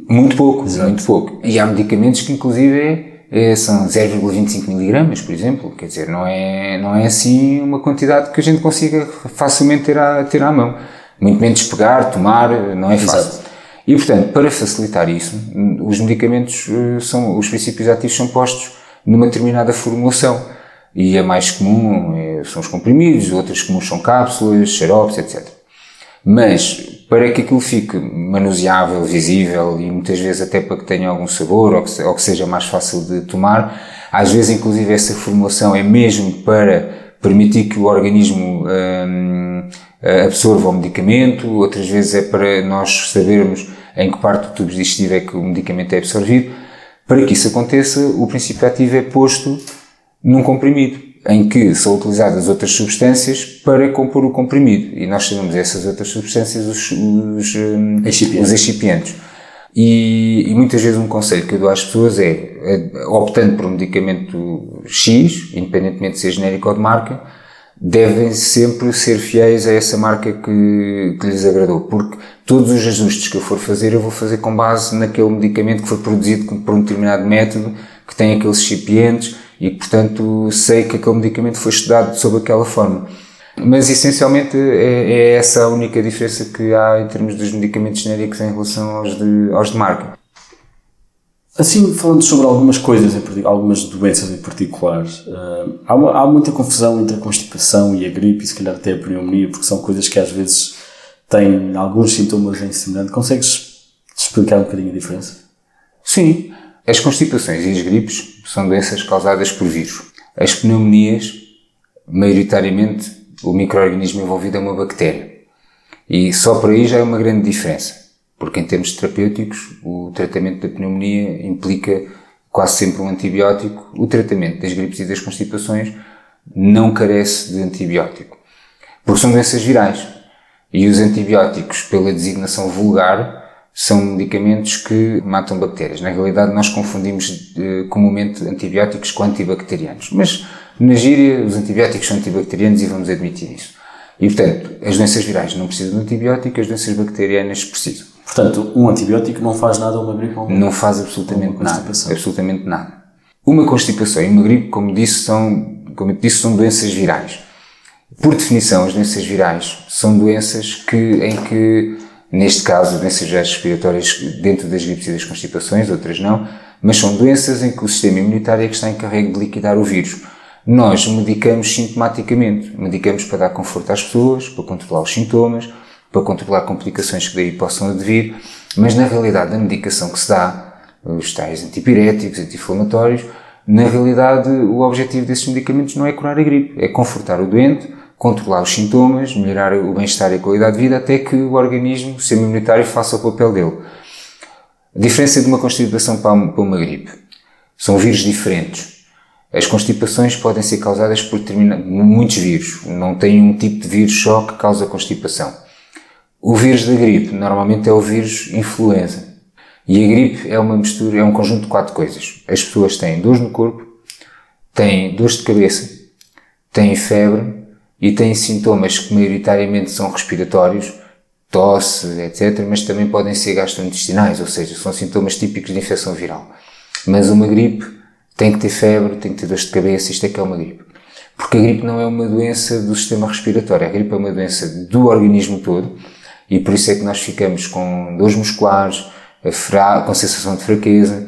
Muito pouco, muito pouco. E há medicamentos que inclusive é, são 0,25 miligramas, por exemplo. Quer dizer, não é, não é assim uma quantidade que a gente consiga facilmente ter à, ter à mão. Muito menos pegar, tomar, não é fácil. Exato. E portanto, para facilitar isso, os medicamentos eh, são, os princípios ativos são postos numa determinada formulação. E a mais comum eh, são os comprimidos, outras comuns são cápsulas, xaropes, etc. Mas, para que aquilo fique manuseável, visível e muitas vezes até para que tenha algum sabor ou que, ou que seja mais fácil de tomar, às vezes inclusive essa formulação é mesmo para permitir que o organismo hum, absorva o medicamento, outras vezes é para nós sabermos em que parte do tubo digestivo é que o medicamento é absorvido. Para que isso aconteça, o princípio ativo é posto num comprimido, em que são utilizadas outras substâncias para compor o comprimido. E nós chamamos essas outras substâncias os, os, hum, Excipientes. os excipientes. E, e muitas vezes um conselho que eu dou às pessoas é, é, optando por um medicamento X, independentemente de ser genérico ou de marca, devem sempre ser fiéis a essa marca que, que lhes agradou, porque todos os ajustes que eu for fazer, eu vou fazer com base naquele medicamento que foi produzido por um determinado método, que tem aqueles excipientes e portanto, sei que aquele medicamento foi estudado sob aquela forma. Mas, essencialmente, é, é essa a única diferença que há em termos dos medicamentos genéricos em relação aos de, aos de marca. Assim, falando sobre algumas coisas, algumas doenças em particular, eh, há, uma- há muita confusão entre a constipação e a gripe e se calhar até a pneumonia, porque são coisas que às vezes têm alguns sintomas em semelhante. Consegues explicar um bocadinho a diferença? Sim, as constipações e as gripes são doenças causadas por vírus. As pneumonias, maioritariamente, o microorganismo envolvido é uma bactéria. E só por aí já é uma grande diferença. Porque em termos terapêuticos, o tratamento da pneumonia implica quase sempre um antibiótico. O tratamento das gripes e das constipações não carece de antibiótico. Porque são doenças virais. E os antibióticos, pela designação vulgar, são medicamentos que matam bactérias. Na realidade, nós confundimos eh, comumente antibióticos com antibacterianos. Mas, na gíria, os antibióticos são antibacterianos e vamos admitir isso. E, portanto, as doenças virais não precisam de antibiótico, as doenças bacterianas precisam. Portanto, um antibiótico não faz nada a uma gripe ou Não faz absolutamente nada. Absolutamente nada. Uma constipação e uma gripe, como disse, são, como eu disse, são doenças virais. Por definição, as doenças virais são doenças que, em que Neste caso, doenças respiratórias dentro das gripes e das constipações, outras não, mas são doenças em que o sistema imunitário é que está encarregue de liquidar o vírus. Nós medicamos sintomaticamente, medicamos para dar conforto às pessoas, para controlar os sintomas, para controlar complicações que daí possam advir, mas na realidade a medicação que se dá, os tais antipiréticos, anti-inflamatórios, na realidade o objetivo desses medicamentos não é curar a gripe, é confortar o doente, controlar os sintomas, melhorar o bem-estar e a qualidade de vida até que o organismo, o sistema imunitário, faça o papel dele. A diferença de uma constipação para uma gripe são vírus diferentes. As constipações podem ser causadas por muitos vírus. Não tem um tipo de vírus só que causa constipação. O vírus da gripe normalmente é o vírus influenza. E a gripe é uma mistura, é um conjunto de quatro coisas. As pessoas têm dores no corpo, têm dores de cabeça, têm febre, e têm sintomas que maioritariamente são respiratórios, tosse, etc., mas também podem ser gastrointestinais, ou seja, são sintomas típicos de infecção viral. Mas uma gripe tem que ter febre, tem que ter dor de cabeça, isto é que é uma gripe. Porque a gripe não é uma doença do sistema respiratório, a gripe é uma doença do organismo todo e por isso é que nós ficamos com dores musculares, com sensação de fraqueza,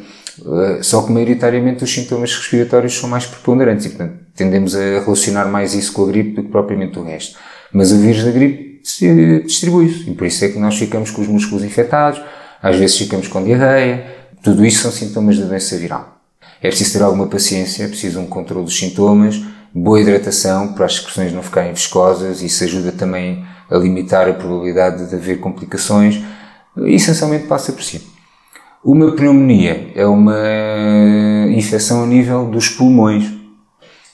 só que maioritariamente os sintomas respiratórios são mais preponderantes e, portanto, tendemos a relacionar mais isso com a gripe do que propriamente o resto. Mas o vírus da gripe distribui-se e por isso é que nós ficamos com os músculos infectados, às vezes ficamos com diarreia, tudo isso são sintomas da doença viral. É preciso ter alguma paciência, é preciso um controle dos sintomas, boa hidratação para as secreções não ficarem viscosas, isso ajuda também a limitar a probabilidade de haver complicações e essencialmente passa por si. Uma pneumonia é uma infecção a nível dos pulmões.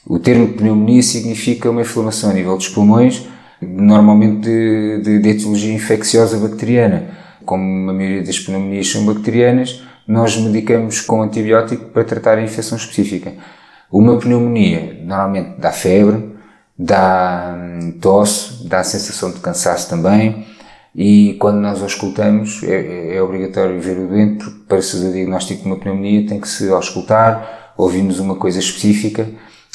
O termo pneumonia significa uma inflamação a nível dos pulmões, normalmente de, de, de etiologia infecciosa bacteriana. Como a maioria das pneumonias são bacterianas, nós medicamos com antibiótico para tratar a infecção específica. Uma pneumonia normalmente dá febre, dá hum, tosse, dá sensação de cansaço também, e quando nós auscultamos, é, é obrigatório ver o doente, porque para se fazer o diagnóstico de uma pneumonia tem que se auscultar, ouvimos uma coisa específica,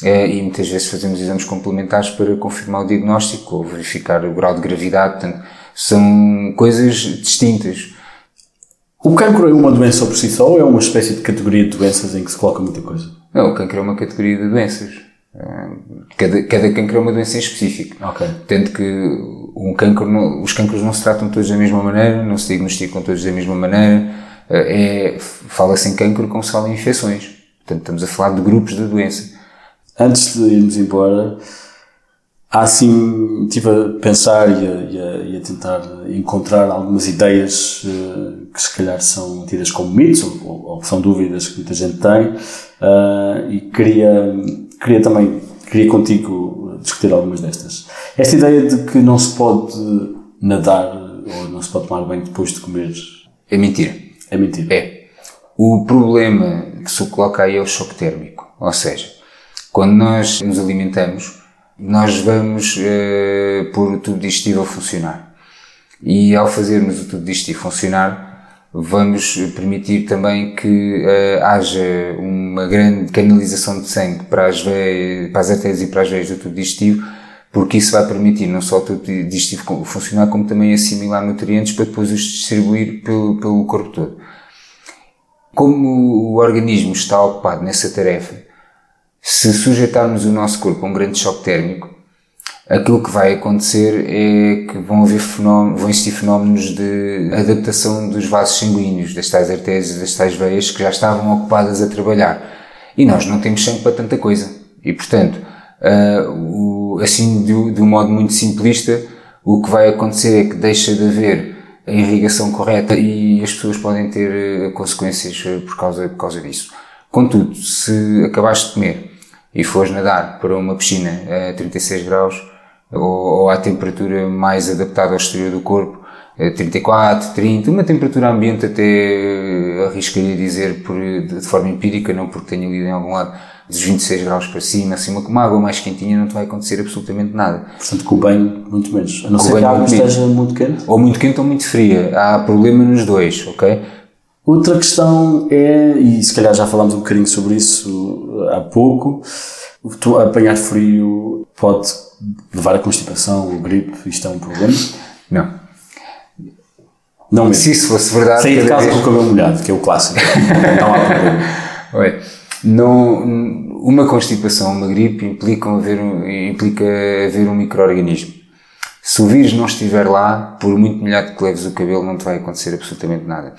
é, e muitas vezes fazemos exames complementares para confirmar o diagnóstico ou verificar o grau de gravidade, portanto, são coisas distintas. O cancro é uma doença por si só ou é uma espécie de categoria de doenças em que se coloca muita coisa? Não, o cancro é uma categoria de doenças. Cada, cada cancro é uma doença em específico. Ok. Tanto que um cancro não, os cancros não se tratam todos da mesma maneira, não se diagnosticam todos da mesma maneira. É, Fala-se em cancro como se fala em infecções. Portanto, estamos a falar de grupos de doença. Antes de irmos embora, há assim, estive a pensar e a, e a, e a tentar encontrar algumas ideias uh, que se calhar são tidas como mitos ou, ou, são dúvidas que muita gente tem uh, e queria queria também, queria contigo discutir algumas destas. Esta ideia de que não se pode nadar ou não se pode tomar banho depois de comer. É mentira. É mentira. É. O problema que se coloca aí é o choque térmico. Ou seja, quando nós nos alimentamos, nós vamos uh, pôr o tubo digestivo a funcionar. E ao fazermos o tubo digestivo funcionar, vamos permitir também que uh, haja uma grande canalização de sangue para as, veias, para as artérias e para as veias do tubo digestivo, porque isso vai permitir não só o tubo digestivo funcionar, como também assimilar nutrientes para depois os distribuir pelo, pelo corpo todo. Como o organismo está ocupado nessa tarefa, se sujeitarmos o nosso corpo a um grande choque térmico, aquilo que vai acontecer é que vão haver fenómenos, vão existir fenómenos de adaptação dos vasos sanguíneos, das tais artérias das tais veias que já estavam ocupadas a trabalhar. E nós não temos sangue para tanta coisa. E, portanto, o, assim, de, um modo muito simplista, o que vai acontecer é que deixa de haver a irrigação correta e as pessoas podem ter uh, consequências uh, por causa, por causa disso. Contudo, se acabaste de comer e fores nadar para uma piscina a 36 graus, ou, ou à temperatura mais adaptada ao exterior do corpo, 34, 30, uma temperatura ambiente até arriscaria dizer por, de forma empírica, não porque tenha lido em algum lado, dos 26 graus para cima, assim, uma, uma água mais quentinha não te vai acontecer absolutamente nada. Portanto, com o banho, muito menos. A não ser que a água esteja muito quente. Ou muito quente ou muito fria. Há problema nos dois, ok? Outra questão é, e se calhar já falámos um bocadinho sobre isso há pouco, apanhar frio pode levar a constipação, o gripe, isto é um problema? Não. Não mesmo. Se isso fosse verdade. Sair de casa vez... com o cabelo molhado, que é o clássico. não há problema. Ué, não, uma constipação, uma gripe implica haver, implica haver um microorganismo. Se o vírus não estiver lá, por muito molhado que leves o cabelo, não te vai acontecer absolutamente nada.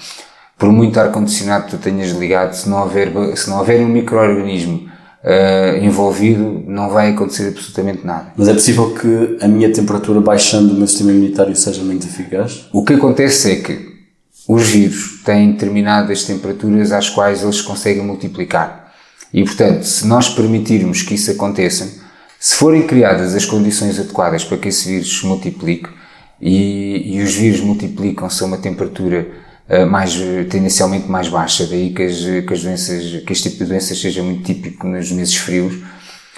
Por muito ar-condicionado que tu tenhas ligado, se não houver, se não houver um microorganismo uh, envolvido, não vai acontecer absolutamente nada. Mas é possível que a minha temperatura baixando o meu sistema imunitário seja menos eficaz? O que acontece é que os vírus têm determinadas temperaturas às quais eles conseguem multiplicar. E, portanto, se nós permitirmos que isso aconteça, se forem criadas as condições adequadas para que esse vírus se multiplique, e, e os vírus multiplicam-se a uma temperatura mais, tendencialmente mais baixa, daí que as, que as doenças, que este tipo de doenças seja muito típico nos meses frios,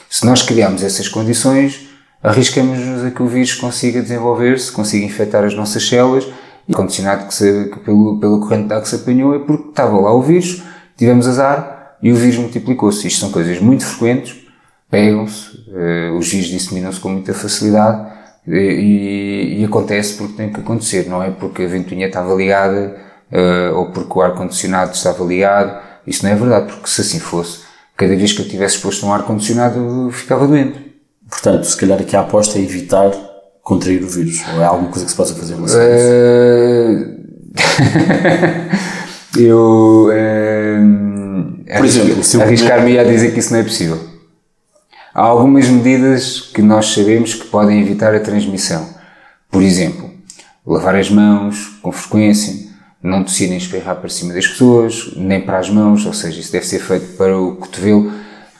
se nós criarmos essas condições, arriscamos-nos a que o vírus consiga desenvolver-se, consiga infectar as nossas células, e condicionado que se, que pelo, pela corrente de água que se apanhou é porque estava lá o vírus, tivemos azar, e o vírus multiplicou-se. Isto são coisas muito frequentes, pegam-se, uh, os vírus disseminam-se com muita facilidade uh, e, e, acontece porque tem que acontecer, não é porque a ventoinha estava ligada uh, ou porque o ar-condicionado estava ligado. Isso não é verdade, porque se assim fosse, cada vez que eu tivesse exposto um ar-condicionado ficava doente. Portanto, se calhar aqui a aposta é evitar contrair o vírus, ou é alguma coisa que se possa fazer? eu por exemplo, se arriscar-me a dizer que isso não é possível. Há algumas medidas que nós sabemos que podem evitar a transmissão. Por exemplo, lavar as mãos com frequência, não tossir nem espirrar para cima das pessoas, nem para as mãos, ou seja, isso deve ser feito para o cotovelo,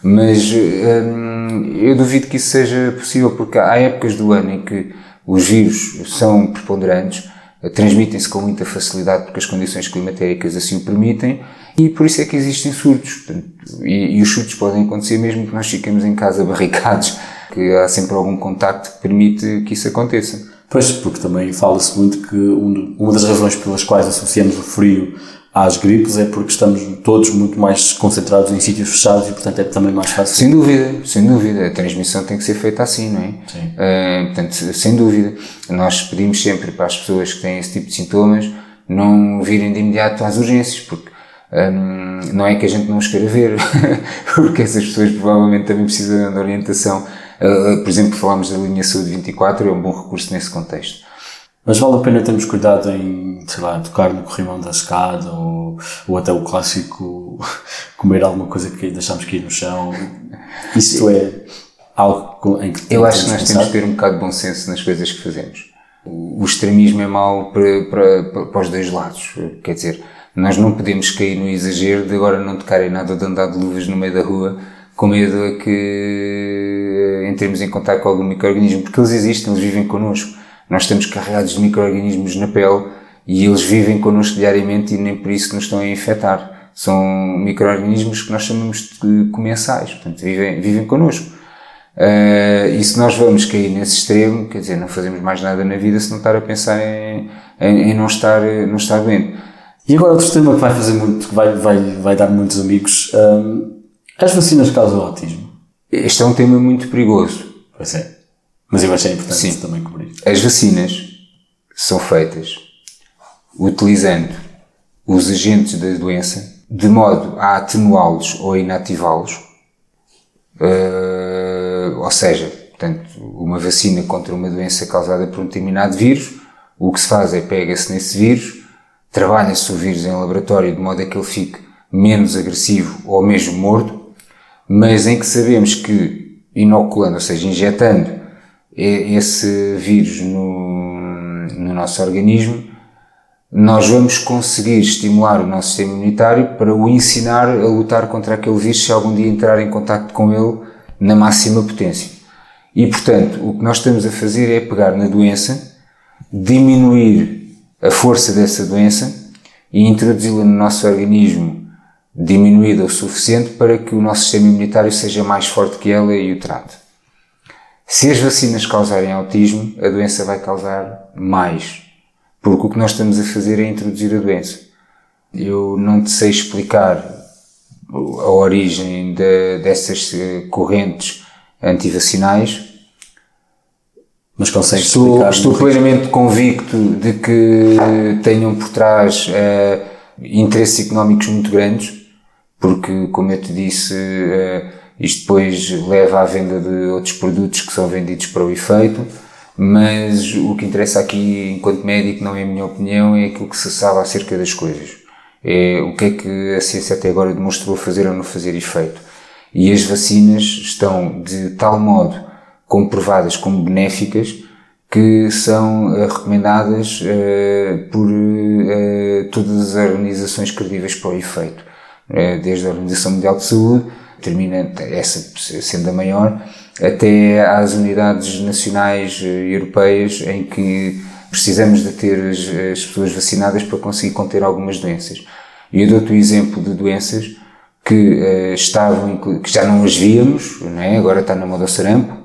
mas hum, eu duvido que isso seja possível, porque há épocas do ano em que os vírus são preponderantes, transmitem-se com muita facilidade porque as condições climatéricas assim o permitem, e por isso é que existem surtos. Portanto, e, e, os surtos podem acontecer mesmo que nós fiquemos em casa barricados, que há sempre algum contacto que permite que isso aconteça. Pois, porque também fala-se muito que uma das razões pelas quais associamos o frio às gripes é porque estamos todos muito mais concentrados em sítios fechados e, portanto, é também mais fácil. Sem dúvida, sem dúvida. A transmissão tem que ser feita assim, não é? Sim. Uh, portanto, sem dúvida. Nós pedimos sempre para as pessoas que têm esse tipo de sintomas não virem de imediato às urgências, porque um, não é que a gente não os queira ver, porque essas pessoas provavelmente também precisam de orientação. Uh, por exemplo, falámos da linha Saúde 24, é um bom recurso nesse contexto. Mas vale a pena termos cuidado em, sei lá, tocar no corrimão da escada ou, ou até o clássico comer alguma coisa que deixamos cair no chão. Isto é algo em que Eu acho que nós pensar? temos que ter um bocado de bom senso nas coisas que fazemos. O extremismo é mau para, para, para os dois lados. Quer dizer, nós não podemos cair no exagero de agora não tocarem nada de andar de luvas no meio da rua com medo a que entremos em contato com algum microorganismo, porque eles existem, eles vivem connosco. Nós estamos carregados de microorganismos na pele e eles vivem connosco diariamente e nem por isso nos estão a infectar. São microorganismos que nós chamamos de comensais, portanto, vivem, vivem connosco. Uh, e se nós vamos cair nesse extremo, quer dizer, não fazemos mais nada na vida se não estar a pensar em, em, em não estar, não estar doente. E agora outro tema que vai fazer muito, que vai, vai, vai dar muitos amigos, um, as vacinas causam autismo? Este é um tema muito perigoso. Pois é. Mas eu acho é importante Sim. também cobrir. As vacinas são feitas utilizando os agentes da doença de modo a atenuá-los ou a inativá-los. Uh, ou seja, portanto, uma vacina contra uma doença causada por um determinado vírus, o que se faz é pega-se nesse vírus, trabalha-se o vírus em laboratório de modo a que ele fique menos agressivo ou mesmo morto, mas em que sabemos que inoculando, ou seja, injetando esse vírus no, no nosso organismo, nós vamos conseguir estimular o nosso sistema imunitário para o ensinar a lutar contra aquele vírus se algum dia entrar em contato com ele na máxima potência. E, portanto, o que nós estamos a fazer é pegar na doença, diminuir a força dessa doença e introduzi-la no nosso organismo diminuída o suficiente para que o nosso sistema imunitário seja mais forte que ela e o trate. Se as vacinas causarem autismo, a doença vai causar mais, porque o que nós estamos a fazer é introduzir a doença. Eu não te sei explicar a origem de, dessas eh, correntes antivacinais, mas consegue estou, estou plenamente convicto de que tenham por trás uh, interesses económicos muito grandes, porque, como eu te disse, uh, isto depois leva à venda de outros produtos que são vendidos para o efeito, mas o que interessa aqui, enquanto médico, não é a minha opinião, é aquilo que se sabe acerca das coisas. É o que é que a ciência até agora demonstrou fazer ou não fazer efeito. E as vacinas estão de tal modo comprovadas como benéficas que são uh, recomendadas uh, por todas as organizações credíveis para o efeito. Desde a Organização Mundial de Saúde, termina essa sendo a maior, até às unidades nacionais e europeias em que precisamos de ter as, as, pessoas vacinadas para conseguir conter algumas doenças. E eu dou-te o exemplo de doenças que estavam, que já não as víamos, não é? agora está na moda o sarampo,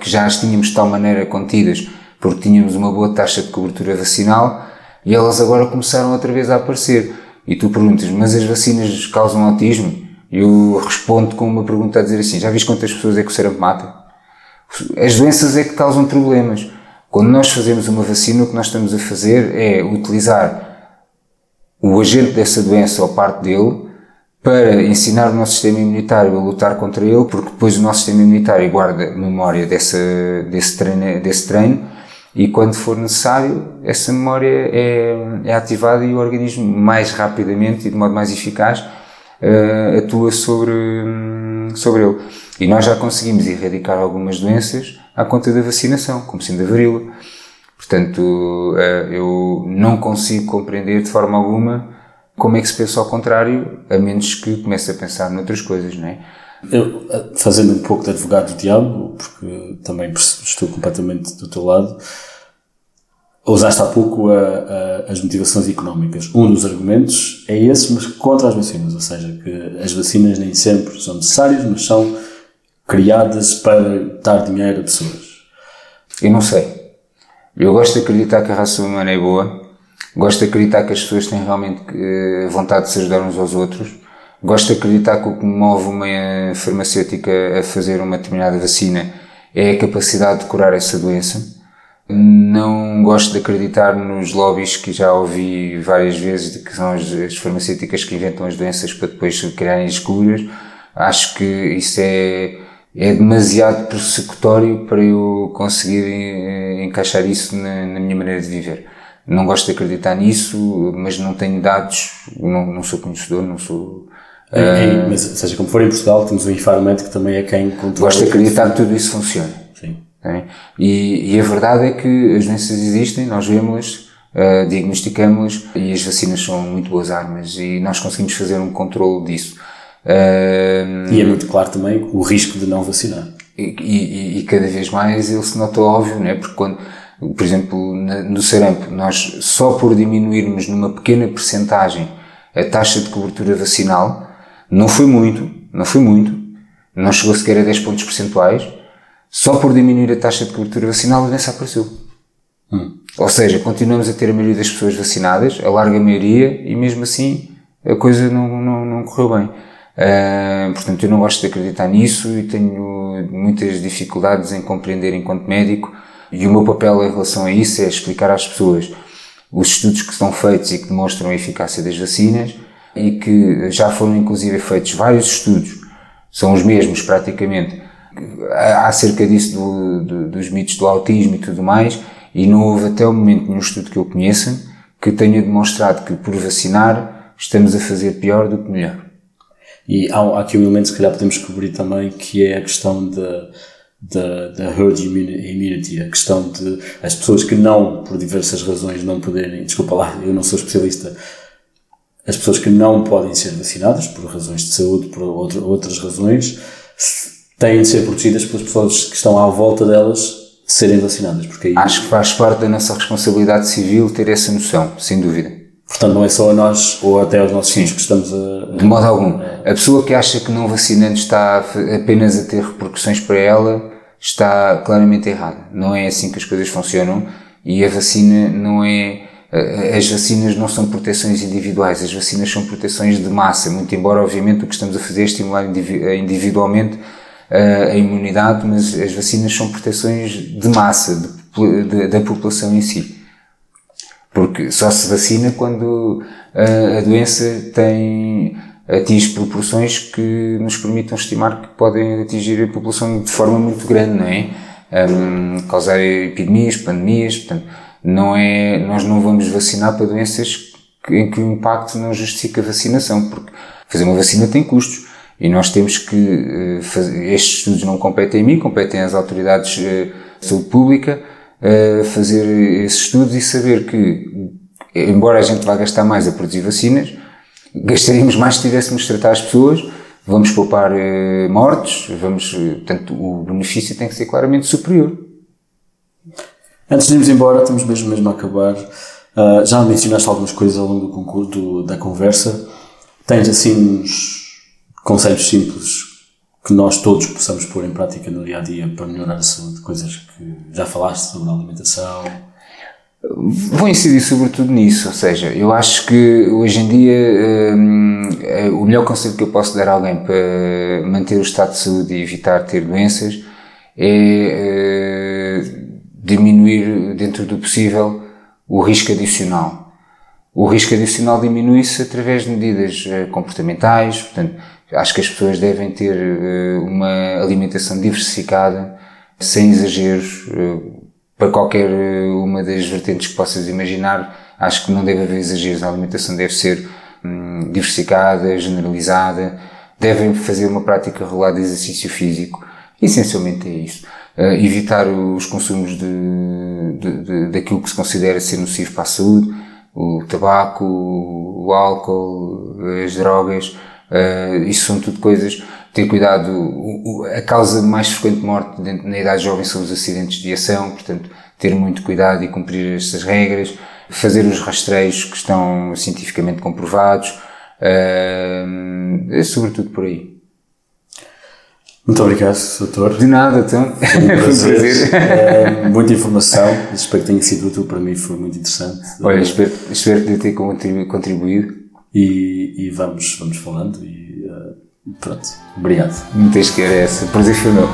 que já as tínhamos de tal maneira contidas porque tínhamos uma boa taxa de cobertura vacinal e elas agora começaram outra vez a aparecer. E tu perguntas, mas as vacinas causam autismo? E eu respondo com uma pergunta a dizer assim, já viste quantas pessoas é que o sarampo mata? As doenças é que causam problemas. Quando nós fazemos uma vacina, o que nós estamos a fazer é utilizar o agente dessa doença ou parte dele para ensinar o nosso sistema imunitário a lutar contra ele, porque depois o nosso sistema imunitário guarda memória desse, treino, desse treino e quando for necessário, essa memória é, é ativada e o organismo mais rapidamente e de modo mais eficaz uh, atua sobre, sobre ele. E nós já conseguimos erradicar algumas doenças à conta da vacinação, como sendo a varíola. Portanto, uh, eu não consigo compreender de forma alguma como é que se pensa ao contrário, a menos que comece a pensar noutras coisas, não é? Eu, fazendo um pouco de advogado do diabo, porque também estou completamente do teu lado, usaste há pouco a, a, as motivações económicas. Um dos argumentos é esse, mas contra as vacinas, ou seja, que as vacinas nem sempre são necessárias, mas são criadas para dar dinheiro a pessoas. Eu não sei. Eu gosto de acreditar que a raça humana é boa, Gosto de acreditar que as pessoas têm realmente uh, vontade de se ajudar uns aos outros. Gosto de acreditar que o que move uma farmacêutica a fazer uma determinada vacina é a capacidade de curar essa doença. Não gosto de acreditar nos lobbies que já ouvi várias vezes de que são as, as farmacêuticas que inventam as doenças para depois criarem as curas. Acho que isso é, é demasiado persecutório para eu conseguir eh, encaixar isso na, na minha maneira de viver. Não gosto de acreditar nisso, mas não tenho dados, não, não sou conhecedor, não sou. É, uh, mas, seja como for, em Portugal temos o Infarmed que também é quem controla. Gosto de acreditar que tudo isso funciona. Sim. É? E, e, a verdade é que as doenças existem, nós vemos-las, uh, diagnosticamos-las e as vacinas são muito boas armas e nós conseguimos fazer um controle disso. Uh, e é muito claro também o risco de não vacinar. E, e, e cada vez mais ele se nota óbvio, né? porque quando por exemplo, no sarampo, nós só por diminuirmos numa pequena percentagem a taxa de cobertura vacinal, não foi muito, não foi muito, não chegou sequer a 10 pontos percentuais, só por diminuir a taxa de cobertura vacinal a doença apareceu. Hum. Ou seja, continuamos a ter a maioria das pessoas vacinadas, a larga maioria, e mesmo assim a coisa não, não, não correu bem. Uh, portanto, eu não gosto de acreditar nisso e tenho muitas dificuldades em compreender enquanto médico e o meu papel em relação a isso é explicar às pessoas os estudos que estão feitos e que demonstram a eficácia das vacinas e que já foram inclusive feitos vários estudos, são os mesmos praticamente, acerca disso do, do, dos mitos do autismo e tudo mais, e não houve até o momento nenhum estudo que eu conheça que tenha demonstrado que por vacinar estamos a fazer pior do que melhor. E há, aqui um elemento se calhar podemos cobrir também, que é a questão de da, da herd immunity, a questão de as pessoas que não, por diversas razões, não poderem, desculpa lá, eu não sou especialista, as pessoas que não podem ser vacinadas, por razões de saúde, por outro, outras razões, têm de ser protegidas pelas pessoas que estão à volta delas, serem vacinadas. Porque aí, Acho que faz parte da nossa responsabilidade civil ter essa noção, sem dúvida. portanto, não é só a nós ou até aos nossos filhos que estamos a. De modo algum. A pessoa que acha que não vacinando está apenas a ter repercussões para ela está claramente errada. Não é assim que as coisas funcionam e a vacina não é. A- As vacinas não são proteções individuais, as vacinas são proteções de massa, muito embora, obviamente, o que estamos a fazer é estimular indivi- individualmente eh, a imunidade, mas as vacinas são proteções de massa, de de- da população em si. Porque só se vacina quando uh, a doença tem, atinge proporções que nos permitam estimar que podem atingir a população de forma muito grande, não é? Um, causar epidemias, pandemias, portanto, não é, nós não vamos vacinar para doenças em que o impacto não justifica a vacinação, porque fazer uma vacina tem custos. E nós temos que, uh, fazer, estes estudos não competem a mim, competem às autoridades uh, de saúde pública, uh, fazer esses estudos e saber que, embora a gente vá gastar mais a produzir vacinas, gastaríamos mais se tivéssemos tratar as pessoas, vamos poupar mortes, vamos, portanto, o benefício tem que ser claramente superior. Antes de irmos embora, estamos mesmo, mesmo a acabar. Ah, já mencionaste algumas coisas ao longo do concurso, do- da conversa. Tens assim uns conselhos simples que nós todos possamos pôr em prática no dia a dia para melhorar a saúde? Coisas que já falaste sobre a alimentação. Vou incidir sobretudo nisso, ou seja, eu acho que hoje em dia hum, eh, o melhor conselho que eu posso dar a alguém para manter o estado de saúde e evitar ter doenças é eh, diminuir dentro do possível o risco adicional. O risco adicional diminui-se através de medidas eh, comportamentais, portanto, acho que as pessoas devem ter eh, uma alimentação diversificada, sem exageros, eh, para qualquer uma das vertentes que possas imaginar, acho que não deve haver exageros. A alimentação deve ser hum, diversificada, generalizada, devem fazer uma prática regular de exercício físico. Essencialmente é isso. Eh, evitar os consumos de, de, de- daquilo que se considera ser nocivo para a saúde, o tabaco, o álcool, as drogas, eh, isso são tudo coisas. Ter cuidado, o- o- a causa mais frequente de morte na idade jovem são os acidentes de aviação, portanto, ter muito cuidado e cumprir estas regras, fazer os rastreios que estão cientificamente comprovados, eh, é sobretudo por aí. Muito obrigado, doutor. De nada, então. Foi um prazer. prazer. Eh, muita informação. Espero que tenha sido útil para mim. Foi muito interessante. Olha, espero, espero ter contribu- contribuído. E, e vamos, vamos falando. E eh, pronto. Obrigado. Não tens que era essa. Prazer foi meu.